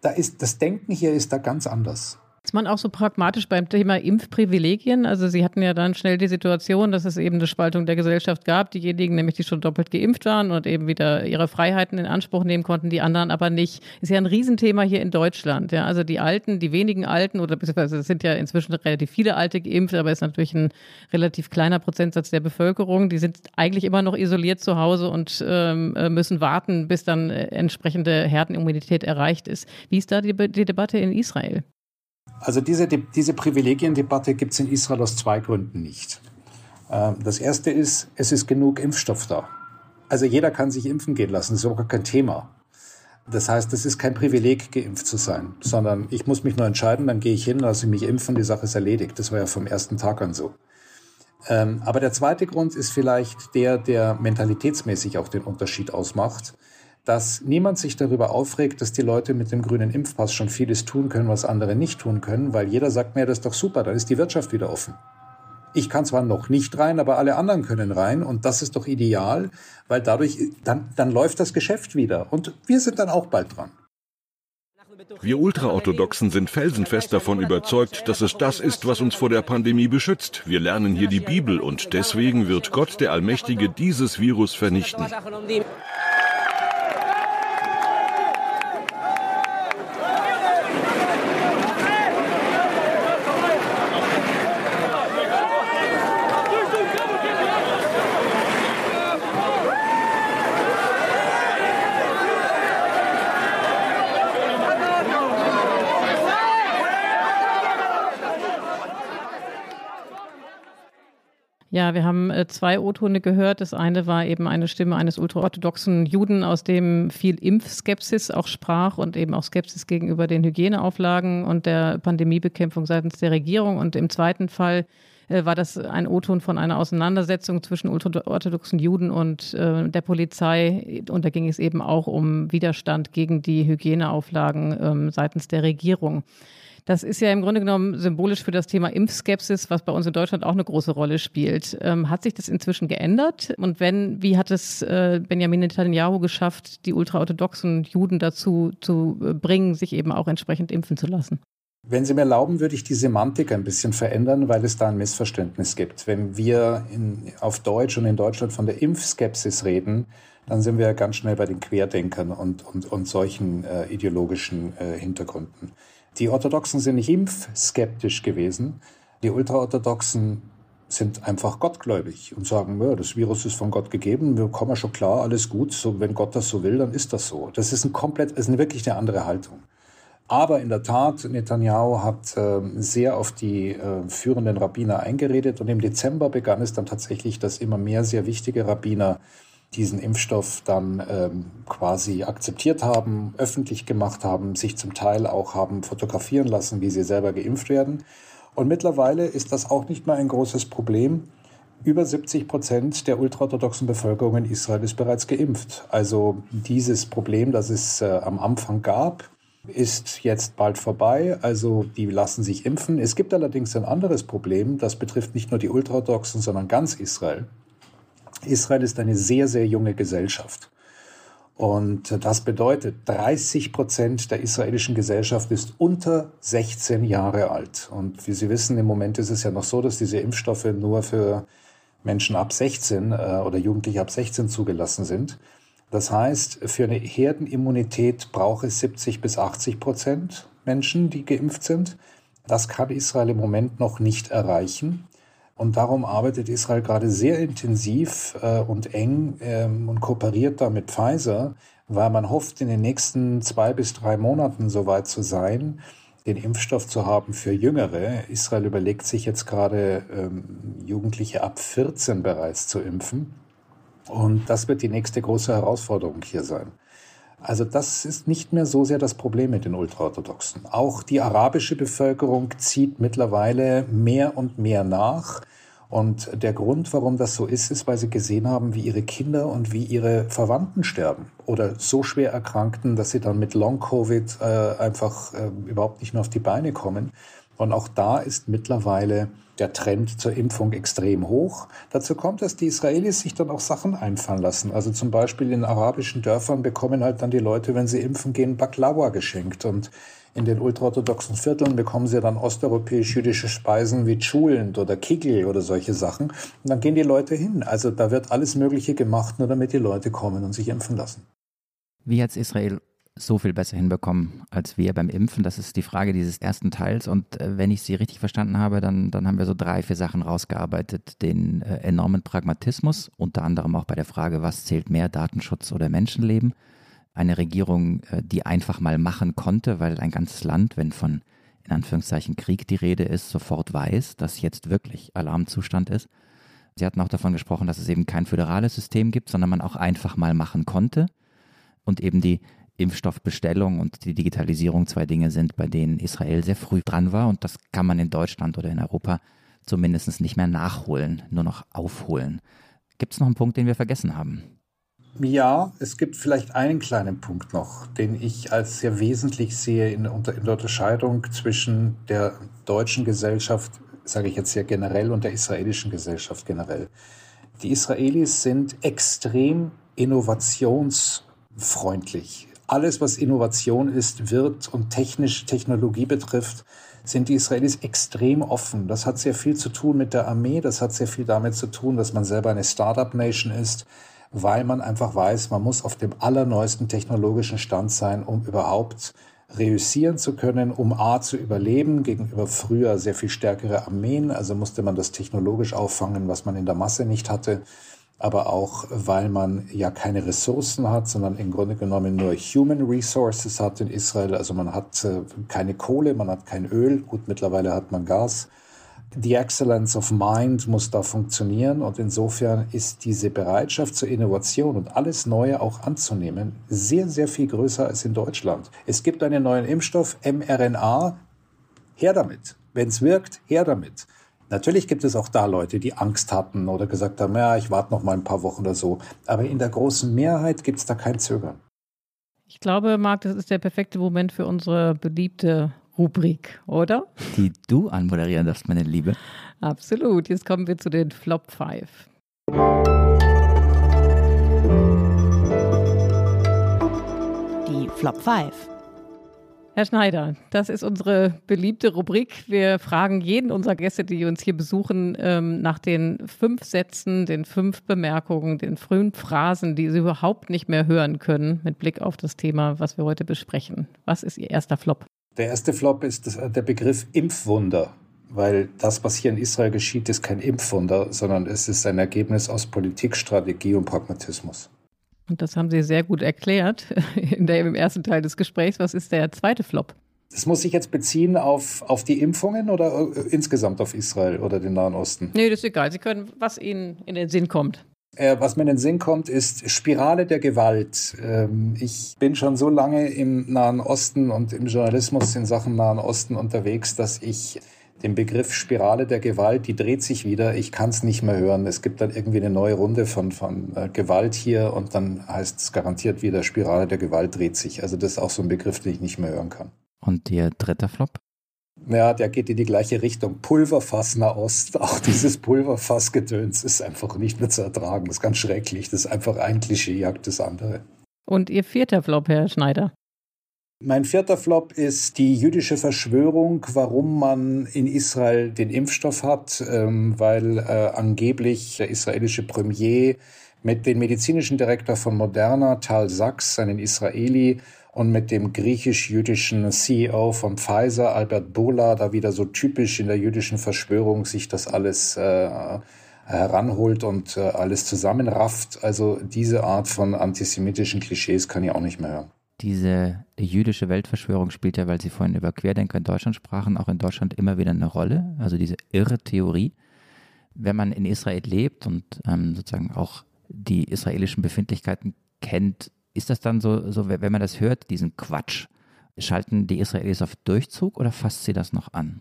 Da ist, das Denken hier ist da ganz anders. Ist man auch so pragmatisch beim Thema Impfprivilegien? Also Sie hatten ja dann schnell die Situation, dass es eben eine Spaltung der Gesellschaft gab. Diejenigen, nämlich die schon doppelt geimpft waren und eben wieder ihre Freiheiten in Anspruch nehmen konnten, die anderen aber nicht. Ist ja ein Riesenthema hier in Deutschland. Ja, also die Alten, die wenigen Alten oder beziehungsweise es sind ja inzwischen relativ viele Alte geimpft, aber es ist natürlich ein relativ kleiner Prozentsatz der Bevölkerung. Die sind eigentlich immer noch isoliert zu Hause und ähm, äh, müssen warten, bis dann äh, entsprechende Herdenimmunität erreicht ist. Wie ist da die, die Debatte in Israel? Also diese, diese Privilegiendebatte gibt es in Israel aus zwei Gründen nicht. Ähm, das erste ist, es ist genug Impfstoff da. Also jeder kann sich impfen gehen lassen, das ist überhaupt kein Thema. Das heißt, es ist kein Privileg, geimpft zu sein, sondern ich muss mich nur entscheiden, dann gehe ich hin, lasse mich impfen, die Sache ist erledigt. Das war ja vom ersten Tag an so. Ähm, aber der zweite Grund ist vielleicht der, der mentalitätsmäßig auch den Unterschied ausmacht, dass niemand sich darüber aufregt, dass die Leute mit dem grünen Impfpass schon vieles tun können, was andere nicht tun können, weil jeder sagt mir, das ist doch super, dann ist die Wirtschaft wieder offen. Ich kann zwar noch nicht rein, aber alle anderen können rein und das ist doch ideal, weil dadurch, dann, dann läuft das Geschäft wieder und wir sind dann auch bald dran. Wir Ultraorthodoxen sind felsenfest davon überzeugt, dass es das ist, was uns vor der Pandemie beschützt. Wir lernen hier die Bibel und deswegen wird Gott der Allmächtige dieses Virus vernichten. Ja, wir haben äh, zwei O-Tone gehört. Das eine war eben eine Stimme eines ultraorthodoxen Juden, aus dem viel Impfskepsis auch sprach und eben auch Skepsis gegenüber den Hygieneauflagen und der Pandemiebekämpfung seitens der Regierung. Und im zweiten Fall äh, war das ein O-Ton von einer Auseinandersetzung zwischen ultraorthodoxen Juden und äh, der Polizei. Und da ging es eben auch um Widerstand gegen die Hygieneauflagen ähm, seitens der Regierung. Das ist ja im Grunde genommen symbolisch für das Thema Impfskepsis, was bei uns in Deutschland auch eine große Rolle spielt. Ähm, hat sich das inzwischen geändert? Und wenn, wie hat es äh, Benjamin Netanyahu geschafft, die ultraorthodoxen Juden dazu zu äh, bringen, sich eben auch entsprechend impfen zu lassen? Wenn Sie mir erlauben, würde ich die Semantik ein bisschen verändern, weil es da ein Missverständnis gibt. Wenn wir in, auf Deutsch und in Deutschland von der Impfskepsis reden, dann sind wir ganz schnell bei den Querdenkern und, und, und solchen äh, ideologischen äh, Hintergründen. Die Orthodoxen sind nicht impfskeptisch gewesen. Die Ultraorthodoxen sind einfach gottgläubig und sagen, ja, das Virus ist von Gott gegeben, wir kommen schon klar, alles gut, so, wenn Gott das so will, dann ist das so. Das ist ein komplett, ist wirklich eine andere Haltung. Aber in der Tat, Netanyahu hat äh, sehr auf die äh, führenden Rabbiner eingeredet und im Dezember begann es dann tatsächlich, dass immer mehr sehr wichtige Rabbiner diesen Impfstoff dann ähm, quasi akzeptiert haben, öffentlich gemacht haben, sich zum Teil auch haben fotografieren lassen, wie sie selber geimpft werden. Und mittlerweile ist das auch nicht mehr ein großes Problem. Über 70 Prozent der ultraorthodoxen Bevölkerung in Israel ist bereits geimpft. Also dieses Problem, das es äh, am Anfang gab, ist jetzt bald vorbei. Also die lassen sich impfen. Es gibt allerdings ein anderes Problem. Das betrifft nicht nur die Ultraorthodoxen, sondern ganz Israel. Israel ist eine sehr, sehr junge Gesellschaft. Und das bedeutet, 30 Prozent der israelischen Gesellschaft ist unter 16 Jahre alt. Und wie Sie wissen, im Moment ist es ja noch so, dass diese Impfstoffe nur für Menschen ab 16 äh, oder Jugendliche ab 16 zugelassen sind. Das heißt, für eine Herdenimmunität braucht es 70 bis 80 Prozent Menschen, die geimpft sind. Das kann Israel im Moment noch nicht erreichen. Und darum arbeitet Israel gerade sehr intensiv äh, und eng ähm, und kooperiert da mit Pfizer, weil man hofft, in den nächsten zwei bis drei Monaten soweit zu sein, den Impfstoff zu haben für Jüngere. Israel überlegt sich jetzt gerade, ähm, Jugendliche ab 14 bereits zu impfen. Und das wird die nächste große Herausforderung hier sein. Also das ist nicht mehr so sehr das Problem mit den Ultraorthodoxen. Auch die arabische Bevölkerung zieht mittlerweile mehr und mehr nach. Und der Grund, warum das so ist, ist, weil sie gesehen haben, wie ihre Kinder und wie ihre Verwandten sterben oder so schwer erkrankten, dass sie dann mit Long-Covid äh, einfach äh, überhaupt nicht mehr auf die Beine kommen. Und auch da ist mittlerweile der Trend zur Impfung extrem hoch. Dazu kommt, dass die Israelis sich dann auch Sachen einfallen lassen. Also zum Beispiel in arabischen Dörfern bekommen halt dann die Leute, wenn sie impfen gehen, Baklava geschenkt. Und in den ultraorthodoxen Vierteln bekommen sie dann osteuropäisch-jüdische Speisen wie Chulent oder Kigel oder solche Sachen. Und dann gehen die Leute hin. Also da wird alles Mögliche gemacht, nur damit die Leute kommen und sich impfen lassen. Wie hat Israel so viel besser hinbekommen als wir beim Impfen? Das ist die Frage dieses ersten Teils. Und äh, wenn ich Sie richtig verstanden habe, dann, dann haben wir so drei, vier Sachen rausgearbeitet. Den äh, enormen Pragmatismus, unter anderem auch bei der Frage, was zählt mehr, Datenschutz oder Menschenleben eine Regierung, äh, die einfach mal machen konnte, weil ein ganzes Land, wenn von in Anführungszeichen Krieg die Rede ist, sofort weiß, dass jetzt wirklich Alarmzustand ist. Sie hatten auch davon gesprochen, dass es eben kein föderales System gibt, sondern man auch einfach mal machen konnte und eben die Impfstoffbestellung und die Digitalisierung zwei Dinge sind, bei denen Israel sehr früh dran war und das kann man in Deutschland oder in Europa zumindest nicht mehr nachholen, nur noch aufholen. Gibt es noch einen Punkt, den wir vergessen haben? Ja, es gibt vielleicht einen kleinen Punkt noch, den ich als sehr wesentlich sehe in, in der Unterscheidung zwischen der deutschen Gesellschaft, sage ich jetzt sehr generell, und der israelischen Gesellschaft generell. Die Israelis sind extrem innovationsfreundlich. Alles, was Innovation ist, wird und technisch Technologie betrifft, sind die Israelis extrem offen. Das hat sehr viel zu tun mit der Armee, das hat sehr viel damit zu tun, dass man selber eine Startup-Nation ist weil man einfach weiß, man muss auf dem allerneuesten technologischen Stand sein, um überhaupt reüssieren zu können, um A zu überleben gegenüber früher sehr viel stärkere Armeen. Also musste man das technologisch auffangen, was man in der Masse nicht hatte. Aber auch, weil man ja keine Ressourcen hat, sondern im Grunde genommen nur Human Resources hat in Israel. Also man hat äh, keine Kohle, man hat kein Öl. Gut, mittlerweile hat man Gas die Excellence of Mind muss da funktionieren und insofern ist diese Bereitschaft zur Innovation und alles Neue auch anzunehmen sehr, sehr viel größer als in Deutschland. Es gibt einen neuen Impfstoff, mRNA, her damit. Wenn es wirkt, her damit. Natürlich gibt es auch da Leute, die Angst hatten oder gesagt haben, ja, ich warte noch mal ein paar Wochen oder so. Aber in der großen Mehrheit gibt es da kein Zögern. Ich glaube, Marc, das ist der perfekte Moment für unsere beliebte Rubrik, oder? Die du anmoderieren darfst, meine Liebe. Absolut. Jetzt kommen wir zu den Flop 5. Die Flop 5. Herr Schneider, das ist unsere beliebte Rubrik. Wir fragen jeden unserer Gäste, die uns hier besuchen, ähm, nach den fünf Sätzen, den fünf Bemerkungen, den fünf Phrasen, die sie überhaupt nicht mehr hören können, mit Blick auf das Thema, was wir heute besprechen. Was ist Ihr erster Flop? Der erste Flop ist der Begriff Impfwunder, weil das, was hier in Israel geschieht, ist kein Impfwunder, sondern es ist ein Ergebnis aus Politik, Strategie und Pragmatismus. Und das haben Sie sehr gut erklärt in der, im ersten Teil des Gesprächs. Was ist der zweite Flop? Das muss sich jetzt beziehen auf, auf die Impfungen oder äh, insgesamt auf Israel oder den Nahen Osten? Nee, das ist egal. Sie können, was Ihnen in den Sinn kommt. Äh, was mir in den Sinn kommt, ist Spirale der Gewalt. Ähm, ich bin schon so lange im Nahen Osten und im Journalismus in Sachen Nahen Osten unterwegs, dass ich den Begriff Spirale der Gewalt, die dreht sich wieder. Ich kann es nicht mehr hören. Es gibt dann irgendwie eine neue Runde von, von äh, Gewalt hier und dann heißt es garantiert wieder, Spirale der Gewalt dreht sich. Also das ist auch so ein Begriff, den ich nicht mehr hören kann. Und Ihr dritter Flop? Ja, der geht in die gleiche Richtung. Pulverfass Nahost. Auch dieses Pulverfassgedöns ist einfach nicht mehr zu ertragen. Das ist ganz schrecklich. Das ist einfach ein Klischee, jagt das andere. Und Ihr vierter Flop, Herr Schneider? Mein vierter Flop ist die jüdische Verschwörung, warum man in Israel den Impfstoff hat, ähm, weil äh, angeblich der israelische Premier mit dem medizinischen Direktor von Moderna, Tal Sachs, einen Israeli, und mit dem griechisch-jüdischen CEO von Pfizer, Albert Bola, da wieder so typisch in der jüdischen Verschwörung sich das alles äh, heranholt und äh, alles zusammenrafft. Also diese Art von antisemitischen Klischees kann ich auch nicht mehr hören. Diese jüdische Weltverschwörung spielt ja, weil Sie vorhin über Querdenker in Deutschland sprachen, auch in Deutschland immer wieder eine Rolle. Also diese irre Theorie. Wenn man in Israel lebt und ähm, sozusagen auch die israelischen Befindlichkeiten kennt, ist das dann so, so, wenn man das hört, diesen Quatsch, schalten die Israelis auf Durchzug oder fasst sie das noch an?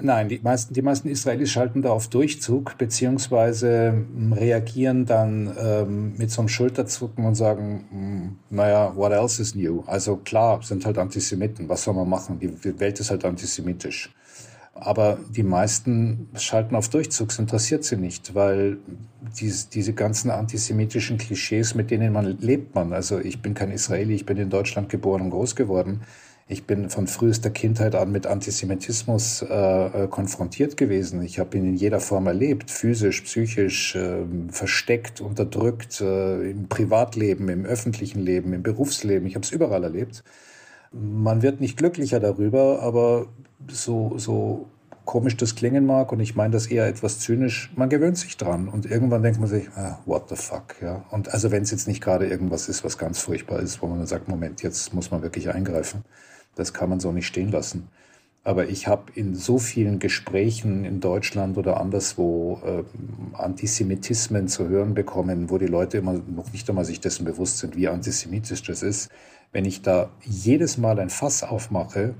Nein, die meisten, die meisten Israelis schalten da auf Durchzug, beziehungsweise hm, reagieren dann ähm, mit so einem Schulterzucken und sagen, hm, naja, what else is new? Also klar, sind halt Antisemiten, was soll man machen? Die Welt ist halt antisemitisch. Aber die meisten schalten auf Durchzug, es interessiert sie nicht, weil diese, diese ganzen antisemitischen Klischees, mit denen man lebt man. Also ich bin kein Israeli, ich bin in Deutschland geboren und groß geworden. Ich bin von frühester Kindheit an mit Antisemitismus äh, äh konfrontiert gewesen. Ich habe ihn in jeder Form erlebt, physisch, psychisch, äh, versteckt, unterdrückt, äh, im Privatleben, im öffentlichen Leben, im Berufsleben. Ich habe es überall erlebt. Man wird nicht glücklicher darüber, aber so, so komisch das klingen mag, und ich meine das eher etwas zynisch, man gewöhnt sich dran und irgendwann denkt man sich, ah, what the fuck, ja. Und also wenn es jetzt nicht gerade irgendwas ist, was ganz furchtbar ist, wo man dann sagt, Moment, jetzt muss man wirklich eingreifen, das kann man so nicht stehen lassen. Aber ich habe in so vielen Gesprächen in Deutschland oder anderswo äh, Antisemitismen zu hören bekommen, wo die Leute immer noch nicht einmal sich dessen bewusst sind, wie antisemitisch das ist. Wenn ich da jedes Mal ein Fass aufmache,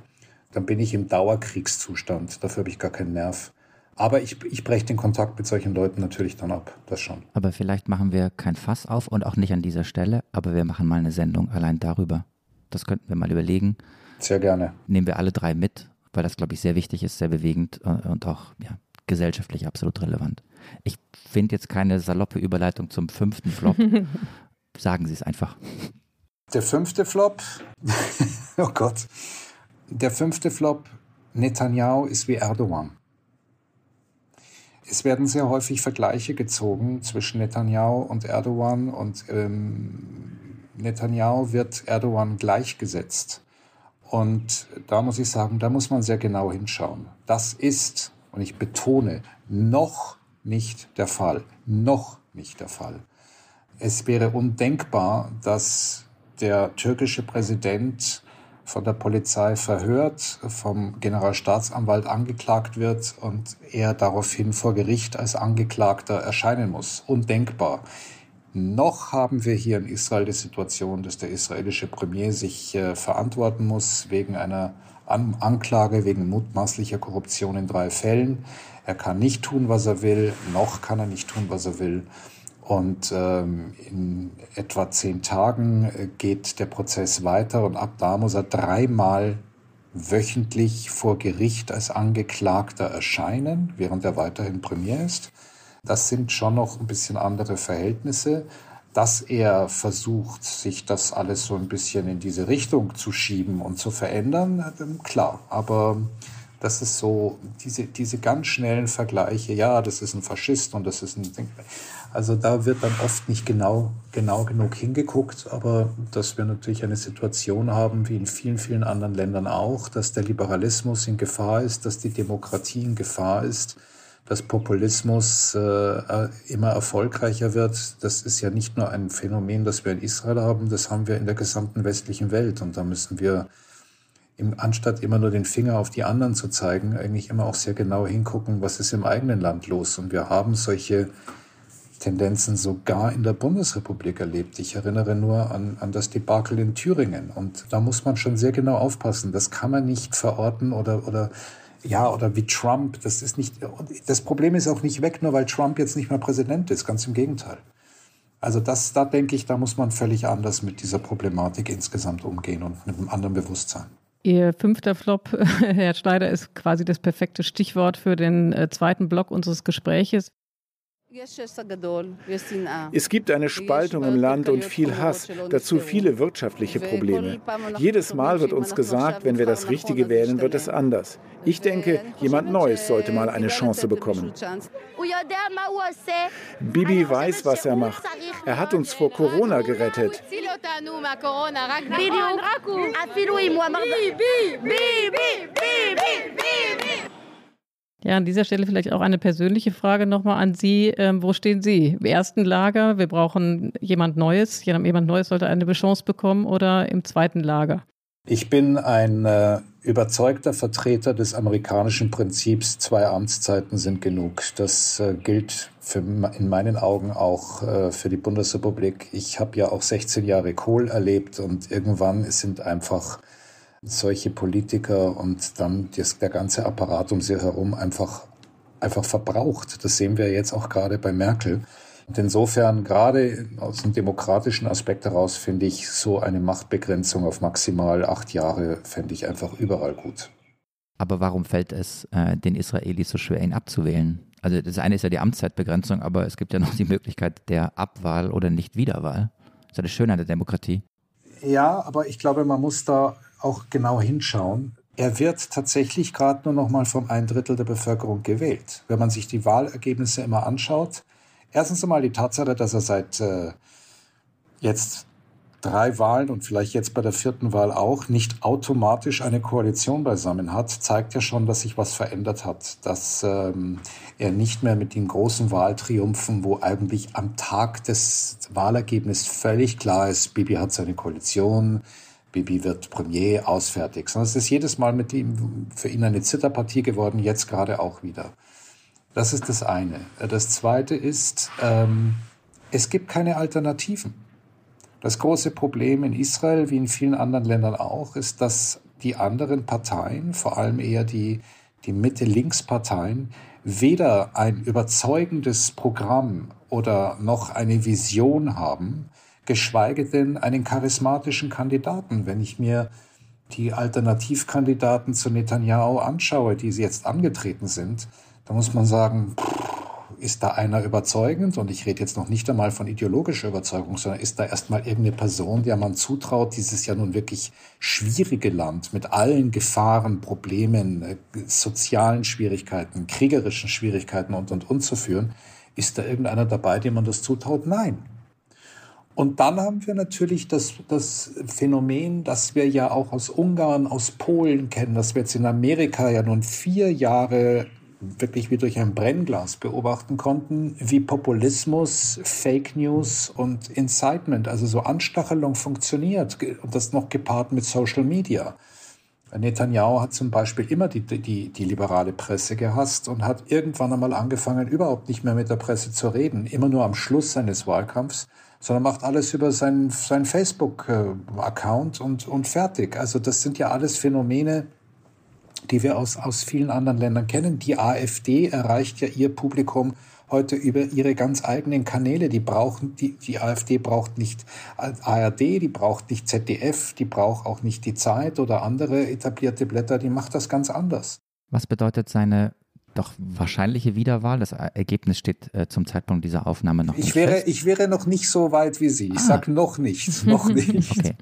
dann bin ich im Dauerkriegszustand. Dafür habe ich gar keinen Nerv. Aber ich, ich breche den Kontakt mit solchen Leuten natürlich dann ab, das schon. Aber vielleicht machen wir kein Fass auf und auch nicht an dieser Stelle, aber wir machen mal eine Sendung allein darüber. Das könnten wir mal überlegen. Sehr gerne. Nehmen wir alle drei mit, weil das, glaube ich, sehr wichtig ist, sehr bewegend äh, und auch ja, gesellschaftlich absolut relevant. Ich finde jetzt keine saloppe Überleitung zum fünften Flop. Sagen Sie es einfach. Der fünfte Flop, oh Gott, der fünfte Flop, Netanyahu ist wie Erdogan. Es werden sehr häufig Vergleiche gezogen zwischen Netanyahu und Erdogan und ähm, Netanyahu wird Erdogan gleichgesetzt. Und da muss ich sagen, da muss man sehr genau hinschauen. Das ist, und ich betone, noch nicht der Fall. Noch nicht der Fall. Es wäre undenkbar, dass der türkische Präsident von der Polizei verhört, vom Generalstaatsanwalt angeklagt wird und er daraufhin vor Gericht als Angeklagter erscheinen muss. Undenkbar. Noch haben wir hier in Israel die Situation, dass der israelische Premier sich äh, verantworten muss wegen einer An Anklage wegen mutmaßlicher Korruption in drei Fällen. Er kann nicht tun, was er will, noch kann er nicht tun, was er will. Und ähm, in etwa zehn Tagen äh, geht der Prozess weiter und ab da muss er dreimal wöchentlich vor Gericht als Angeklagter erscheinen, während er weiterhin Premier ist. Das sind schon noch ein bisschen andere Verhältnisse. Dass er versucht, sich das alles so ein bisschen in diese Richtung zu schieben und zu verändern, ähm, klar. Aber das ist so, diese, diese ganz schnellen Vergleiche, ja, das ist ein Faschist und das ist ein, also da wird dann oft nicht genau, genau genug hingeguckt, aber dass wir natürlich eine Situation haben, wie in vielen, vielen anderen Ländern auch, dass der Liberalismus in Gefahr ist, dass die Demokratie in Gefahr ist, dass Populismus äh, immer erfolgreicher wird. Das ist ja nicht nur ein Phänomen, das wir in Israel haben, das haben wir in der gesamten westlichen Welt. Und da müssen wir, im, anstatt immer nur den Finger auf die anderen zu zeigen, eigentlich immer auch sehr genau hingucken, was ist im eigenen Land los. Und wir haben solche Tendenzen sogar in der Bundesrepublik erlebt. Ich erinnere nur an, an das Debakel in Thüringen. Und da muss man schon sehr genau aufpassen. Das kann man nicht verorten oder, oder, ja, oder wie Trump. Das ist nicht, das Problem ist auch nicht weg, nur weil Trump jetzt nicht mehr Präsident ist. Ganz im Gegenteil. Also das, da denke ich, da muss man völlig anders mit dieser Problematik insgesamt umgehen und mit einem anderen Bewusstsein. Ihr fünfter Flop, Herr Schneider, ist quasi das perfekte Stichwort für den äh, zweiten Block unseres Gespräches. Es gibt eine Spaltung im Land und viel Hass, dazu viele wirtschaftliche Probleme. Jedes Mal wird uns gesagt, wenn wir das Richtige wählen, wird es anders. Ich denke, jemand Neues sollte mal eine Chance bekommen. Bibi weiß, was er macht. Er hat uns vor Corona gerettet. Ja, an dieser Stelle vielleicht auch eine persönliche Frage nochmal an Sie. Ähm, wo stehen Sie? Im ersten Lager, wir brauchen jemand Neues, jemand Neues sollte eine Chance bekommen oder im zweiten Lager? Ich bin ein äh, überzeugter Vertreter des amerikanischen Prinzips, zwei Amtszeiten sind genug. Das äh, gilt für, in meinen Augen auch äh, für die Bundesrepublik. Ich habe ja auch 16 Jahre Kohl erlebt und irgendwann sind einfach solche Politiker und dann das, der ganze Apparat um sie herum einfach, einfach verbraucht. Das sehen wir jetzt auch gerade bei Merkel. Und insofern, gerade aus dem demokratischen Aspekt heraus, finde ich so eine Machtbegrenzung auf maximal acht Jahre, fände ich einfach überall gut. Aber warum fällt es äh, den Israelis so schwer, ihn abzuwählen? Also das eine ist ja die Amtszeitbegrenzung, aber es gibt ja noch die Möglichkeit der Abwahl oder Nichtwiederwahl. Das ist ja das Schöne an der Demokratie. Ja, aber ich glaube, man muss da auch genau hinschauen. Er wird tatsächlich gerade nur noch mal vom ein Drittel der Bevölkerung gewählt. Wenn man sich die Wahlergebnisse immer anschaut, erstens einmal die Tatsache, dass er seit äh, jetzt drei Wahlen und vielleicht jetzt bei der vierten Wahl auch nicht automatisch eine Koalition beisammen hat, zeigt ja schon, dass sich was verändert hat. Dass ähm, er nicht mehr mit den großen Wahltriumphen, wo eigentlich am Tag des Wahlergebnisses völlig klar ist, Bibi hat seine Koalition, Bibi wird Premier, ausfertig. Sondern es ist jedes Mal mit ihm für ihn eine Zitterpartie geworden, jetzt gerade auch wieder. Das ist das eine. Das zweite ist, ähm, es gibt keine Alternativen. Das große Problem in Israel, wie in vielen anderen Ländern auch, ist, dass die anderen Parteien, vor allem eher die, die Mitte-Links-Parteien, weder ein überzeugendes Programm oder noch eine Vision haben, geschweige denn einen charismatischen Kandidaten. Wenn ich mir die Alternativkandidaten zu Netanyahu anschaue, die jetzt angetreten sind, da muss man sagen, ist da einer überzeugend? Und ich rede jetzt noch nicht einmal von ideologischer Überzeugung, sondern ist da erstmal irgendeine Person, der man zutraut, dieses ja nun wirklich schwierige Land mit allen Gefahren, Problemen, äh, sozialen Schwierigkeiten, kriegerischen Schwierigkeiten und, und, und zu führen? Ist da irgendeiner dabei, dem man das zutraut? Nein. Und dann haben wir natürlich das, das Phänomen, das wir ja auch aus Ungarn, aus Polen kennen, das wir jetzt in Amerika ja nun vier Jahre wirklich wie durch ein Brennglas beobachten konnten, wie Populismus, Fake News und Incitement, also so Anstachelung funktioniert und das noch gepaart mit Social Media. Netanyahu hat zum Beispiel immer die, die, die liberale Presse gehasst und hat irgendwann einmal angefangen, überhaupt nicht mehr mit der Presse zu reden, immer nur am Schluss seines Wahlkampfs, sondern macht alles über seinen, seinen Facebook-Account und, und fertig. Also das sind ja alles Phänomene, die wir aus, aus vielen anderen Ländern kennen. Die AfD erreicht ja ihr Publikum heute über ihre ganz eigenen Kanäle. Die brauchen, die, die AfD braucht nicht ARD, die braucht nicht ZDF, die braucht auch nicht die Zeit oder andere etablierte Blätter, die macht das ganz anders. Was bedeutet seine doch wahrscheinliche Wiederwahl? Das Ergebnis steht äh, zum Zeitpunkt dieser Aufnahme noch ich nicht wäre, fest. Ich wäre noch nicht so weit wie Sie. Ich ah. sage noch nicht, noch nicht. Okay,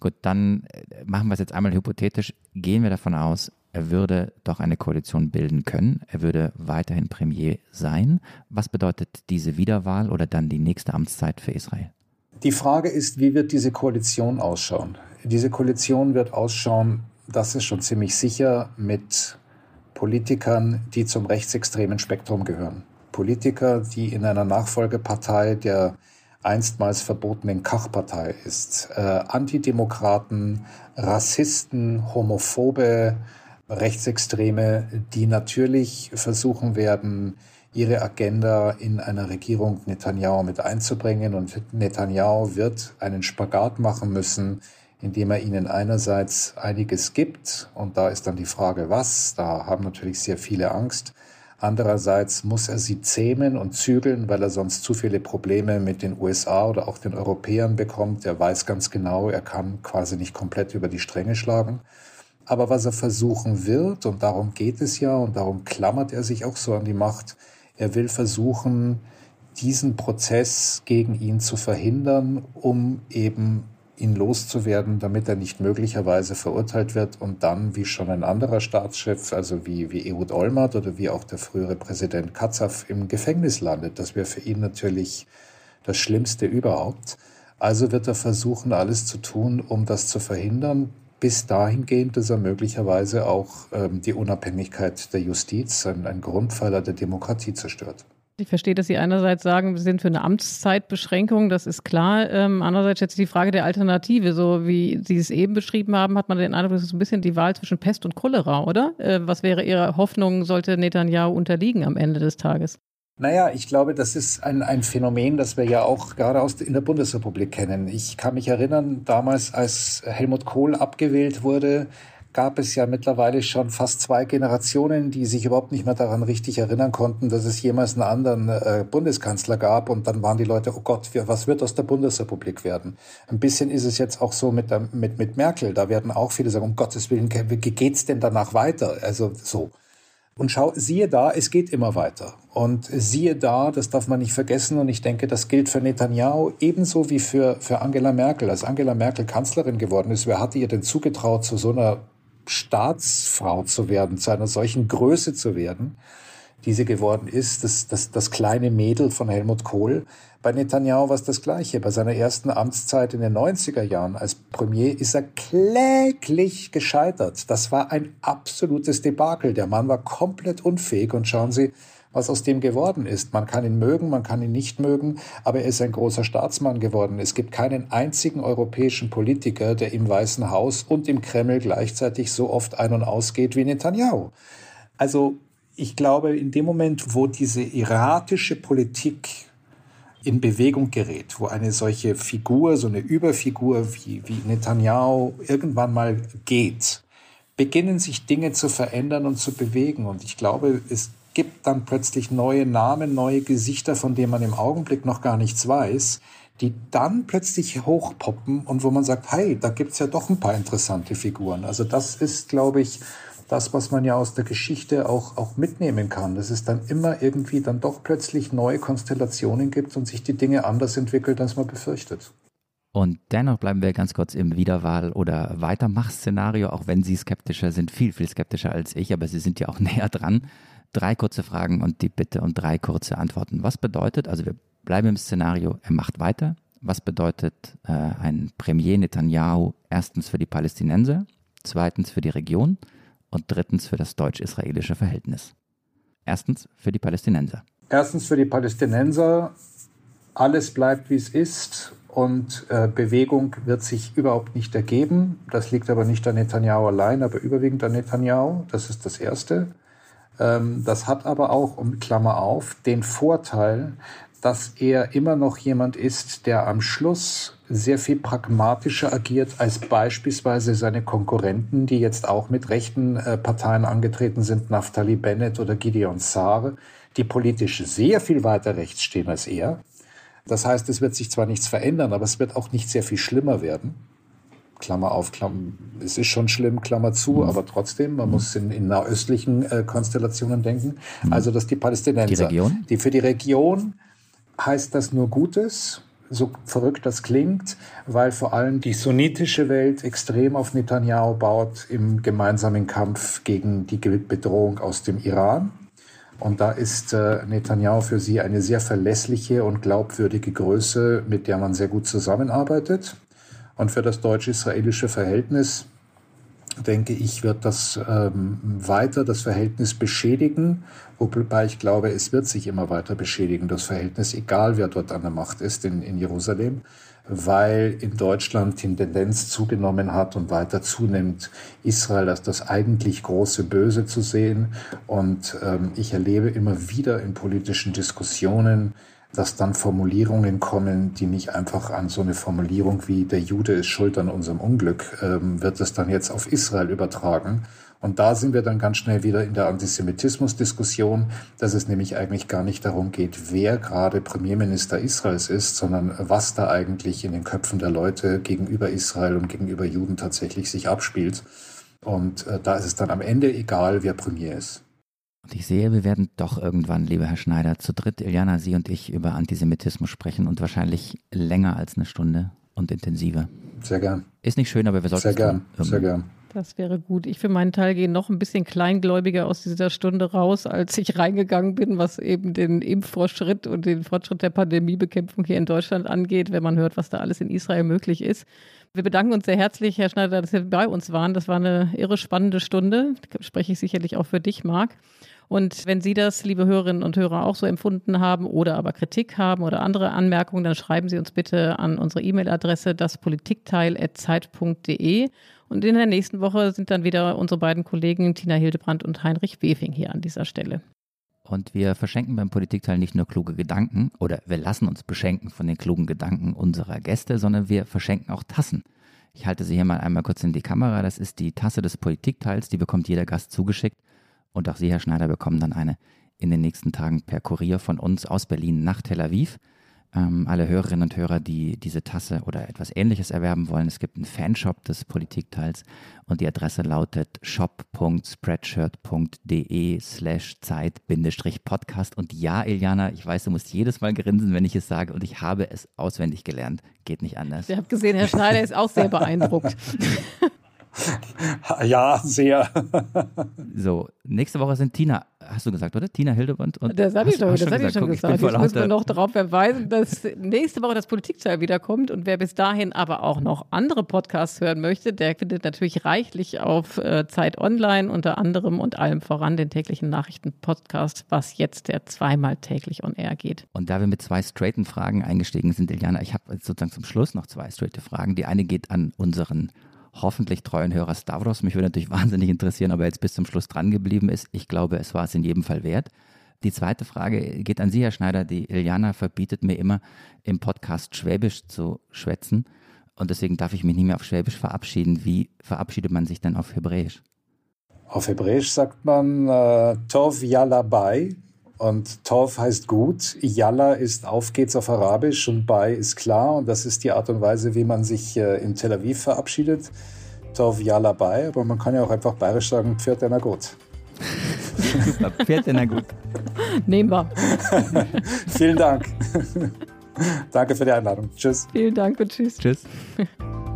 gut, dann äh, machen wir es jetzt einmal hypothetisch. Gehen wir davon aus, er würde doch eine Koalition bilden können. Er würde weiterhin Premier sein. Was bedeutet diese Wiederwahl oder dann die nächste Amtszeit für Israel? Die Frage ist, wie wird diese Koalition ausschauen? Diese Koalition wird ausschauen, das ist schon ziemlich sicher, mit Politikern, die zum rechtsextremen Spektrum gehören. Politiker, die in einer Nachfolgepartei der einstmals verbotenen Kach-Partei ist. Äh, Antidemokraten, Rassisten, Homophobe, Rechtsextreme, die natürlich versuchen werden, ihre Agenda in einer Regierung Netanyahu mit einzubringen. Und Netanyahu wird einen Spagat machen müssen, indem er ihnen einerseits einiges gibt. Und da ist dann die Frage, was. Da haben natürlich sehr viele Angst. Andererseits muss er sie zähmen und zügeln, weil er sonst zu viele Probleme mit den USA oder auch den Europäern bekommt. Er weiß ganz genau, er kann quasi nicht komplett über die Stränge schlagen. Aber was er versuchen wird, und darum geht es ja, und darum klammert er sich auch so an die Macht, er will versuchen, diesen Prozess gegen ihn zu verhindern, um eben ihn loszuwerden, damit er nicht möglicherweise verurteilt wird und dann, wie schon ein anderer Staatschef, also wie, wie Ehud Olmert oder wie auch der frühere Präsident Katzav im Gefängnis landet. Das wäre für ihn natürlich das Schlimmste überhaupt. Also wird er versuchen, alles zu tun, um das zu verhindern bis dahingehend, dass er möglicherweise auch ähm, die Unabhängigkeit der Justiz, ein, ein Grundpfeiler der Demokratie zerstört. Ich verstehe, dass Sie einerseits sagen, wir sind für eine Amtszeitbeschränkung, das ist klar. Ähm, andererseits jetzt die Frage der Alternative. So wie Sie es eben beschrieben haben, hat man den Eindruck, das ist ein bisschen die Wahl zwischen Pest und Cholera, oder? Äh, was wäre Ihre Hoffnung, sollte Netanyahu unterliegen am Ende des Tages? Naja, ich glaube, das ist ein, ein Phänomen, das wir ja auch gerade aus, in der Bundesrepublik kennen. Ich kann mich erinnern, damals, als Helmut Kohl abgewählt wurde, gab es ja mittlerweile schon fast zwei Generationen, die sich überhaupt nicht mehr daran richtig erinnern konnten, dass es jemals einen anderen äh, Bundeskanzler gab. Und dann waren die Leute, oh Gott, was wird aus der Bundesrepublik werden? Ein bisschen ist es jetzt auch so mit, der, mit, mit Merkel. Da werden auch viele sagen, um Gottes Willen, wie geht's denn danach weiter? Also so. Und schau, siehe da, es geht immer weiter. Und siehe da, das darf man nicht vergessen. Und ich denke, das gilt für Netanyahu ebenso wie für, für Angela Merkel. Als Angela Merkel Kanzlerin geworden ist, wer hatte ihr denn zugetraut, zu so einer Staatsfrau zu werden, zu einer solchen Größe zu werden? die sie geworden ist, das, das, das kleine Mädel von Helmut Kohl. Bei Netanyahu war es das Gleiche. Bei seiner ersten Amtszeit in den 90er Jahren als Premier ist er kläglich gescheitert. Das war ein absolutes Debakel. Der Mann war komplett unfähig und schauen Sie, was aus dem geworden ist. Man kann ihn mögen, man kann ihn nicht mögen, aber er ist ein großer Staatsmann geworden. Es gibt keinen einzigen europäischen Politiker, der im Weißen Haus und im Kreml gleichzeitig so oft ein- und ausgeht wie Netanyahu. Also ich glaube, in dem Moment, wo diese erratische Politik in Bewegung gerät, wo eine solche Figur, so eine Überfigur wie, wie Netanyahu irgendwann mal geht, beginnen sich Dinge zu verändern und zu bewegen. Und ich glaube, es gibt dann plötzlich neue Namen, neue Gesichter, von denen man im Augenblick noch gar nichts weiß, die dann plötzlich hochpoppen und wo man sagt, hey, da gibt's ja doch ein paar interessante Figuren. Also das ist, glaube ich, das, was man ja aus der Geschichte auch, auch mitnehmen kann, dass es dann immer irgendwie dann doch plötzlich neue Konstellationen gibt und sich die Dinge anders entwickeln, als man befürchtet. Und dennoch bleiben wir ganz kurz im Wiederwahl- oder Weitermach-Szenario, auch wenn Sie skeptischer sind, viel, viel skeptischer als ich, aber Sie sind ja auch näher dran. Drei kurze Fragen und die Bitte um drei kurze Antworten. Was bedeutet, also wir bleiben im Szenario, er macht weiter. Was bedeutet äh, ein Premier Netanyahu erstens für die Palästinenser, zweitens für die Region und drittens für das deutsch-israelische Verhältnis? Erstens für die Palästinenser. Erstens für die Palästinenser, alles bleibt wie es ist und äh, Bewegung wird sich überhaupt nicht ergeben. Das liegt aber nicht an Netanyahu allein, aber überwiegend an Netanyahu. Das ist das Erste. Ähm, das hat aber auch, um Klammer auf, den Vorteil, dass er immer noch jemand ist, der am Schluss sehr viel pragmatischer agiert als beispielsweise seine Konkurrenten, die jetzt auch mit rechten äh, Parteien angetreten sind, Naftali Bennett oder Gideon Saar, die politisch sehr viel weiter rechts stehen als er. Das heißt, es wird sich zwar nichts verändern, aber es wird auch nicht sehr viel schlimmer werden. Klammer auf, Klammer, es ist schon schlimm, Klammer zu, mhm. aber trotzdem, man muss in, in nahöstlichen äh, Konstellationen denken. Mhm. Also, dass die Palästinenser, die, Region? die für die Region heißt das nur Gutes, so verrückt das klingt, weil vor allem die sunnitische Welt extrem auf Netanyahu baut im gemeinsamen Kampf gegen die Bedrohung aus dem Iran. Und da ist äh, Netanyahu für sie eine sehr verlässliche und glaubwürdige Größe, mit der man sehr gut zusammenarbeitet. Und für das deutsch-israelische Verhältnis, denke ich, wird das ähm, weiter das Verhältnis beschädigen, wobei ich glaube, es wird sich immer weiter beschädigen, das Verhältnis, egal wer dort an der Macht ist in, in Jerusalem weil in Deutschland die Tendenz zugenommen hat und weiter zunimmt, Israel als das eigentlich große Böse zu sehen. Und ähm, ich erlebe immer wieder in politischen Diskussionen, dass dann Formulierungen kommen, die nicht einfach an so eine Formulierung wie der Jude ist schuld an unserem Unglück, ähm, wird es dann jetzt auf Israel übertragen, und da sind wir dann ganz schnell wieder in der Antisemitismus-Diskussion, dass es nämlich eigentlich gar nicht darum geht, wer gerade Premierminister Israels ist, sondern was da eigentlich in den Köpfen der Leute gegenüber Israel und gegenüber Juden tatsächlich sich abspielt. Und äh, da ist es dann am Ende egal, wer Premier ist. Und ich sehe, wir werden doch irgendwann, lieber Herr Schneider, zu dritt, Iliana, Sie und ich, über Antisemitismus sprechen und wahrscheinlich länger als eine Stunde und intensiver. Sehr gern. Ist nicht schön, aber wir sollten Sehr gern, sehr gern. Das wäre gut. Ich für meinen Teil gehe noch ein bisschen kleingläubiger aus dieser Stunde raus, als ich reingegangen bin, was eben den Impffortschritt und den Fortschritt der Pandemiebekämpfung hier in Deutschland angeht, wenn man hört, was da alles in Israel möglich ist. Wir bedanken uns sehr herzlich, Herr Schneider, dass Sie bei uns waren. Das war eine irre spannende Stunde. Das spreche ich sicherlich auch für dich, Marc. Und wenn Sie das, liebe Hörerinnen und Hörer, auch so empfunden haben oder aber Kritik haben oder andere Anmerkungen, dann schreiben Sie uns bitte an unsere E-Mail-Adresse daspolitikteil.zeit.de. Und in der nächsten Woche sind dann wieder unsere beiden Kollegen Tina Hildebrand und Heinrich Wefing hier an dieser Stelle. Und wir verschenken beim Politikteil nicht nur kluge Gedanken oder wir lassen uns beschenken von den klugen Gedanken unserer Gäste, sondern wir verschenken auch Tassen. Ich halte sie hier mal einmal kurz in die Kamera. Das ist die Tasse des Politikteils, die bekommt jeder Gast zugeschickt. Und auch Sie, Herr Schneider, bekommen dann eine in den nächsten Tagen per Kurier von uns aus Berlin nach Tel Aviv. Ähm, alle Hörerinnen und Hörer, die diese Tasse oder etwas ähnliches erwerben wollen, es gibt einen Fanshop des Politikteils und die Adresse lautet shop.spreadshirt.de slash Zeit-Podcast. Und ja, Iliana, ich weiß, du musst jedes Mal grinsen, wenn ich es sage und ich habe es auswendig gelernt. Geht nicht anders. Ich habe gesehen, Herr Schneider ist auch sehr beeindruckt. ja, sehr. so, nächste Woche sind Tina, hast du gesagt, oder? Tina Hildebrand und. Das habe ich, doch, das hab ich schon gesagt. Jetzt müssen wir noch darauf verweisen, dass nächste Woche das Politikteil wiederkommt und wer bis dahin aber auch noch andere Podcasts hören möchte, der findet natürlich reichlich auf äh, Zeit Online unter anderem und allem voran den täglichen Nachrichten-Podcast, was jetzt der zweimal täglich on air geht. Und da wir mit zwei straighten Fragen eingestiegen sind, Iliana, ich habe sozusagen zum Schluss noch zwei straighte Fragen. Die eine geht an unseren hoffentlich treuen Hörer Stavros. Mich würde natürlich wahnsinnig interessieren, ob er jetzt bis zum Schluss dran geblieben ist. Ich glaube, es war es in jedem Fall wert. Die zweite Frage geht an Sie, Herr Schneider. Die Iliana verbietet mir immer, im Podcast Schwäbisch zu schwätzen. Und deswegen darf ich mich nicht mehr auf Schwäbisch verabschieden. Wie verabschiedet man sich denn auf Hebräisch? Auf Hebräisch sagt man äh, Tov Yalla Bay. Und Tov heißt gut, Yalla ist auf geht's auf Arabisch und Bay ist klar. Und das ist die Art und Weise, wie man sich äh, in Tel Aviv verabschiedet. Tov Yalla Bay. Aber man kann ja auch einfach bayerisch sagen, Pfiat na gut. Pfiat na gut. Nehmen wir. Vielen Dank. Danke für die Einladung. Tschüss. Vielen Dank und tschüss. Tschüss.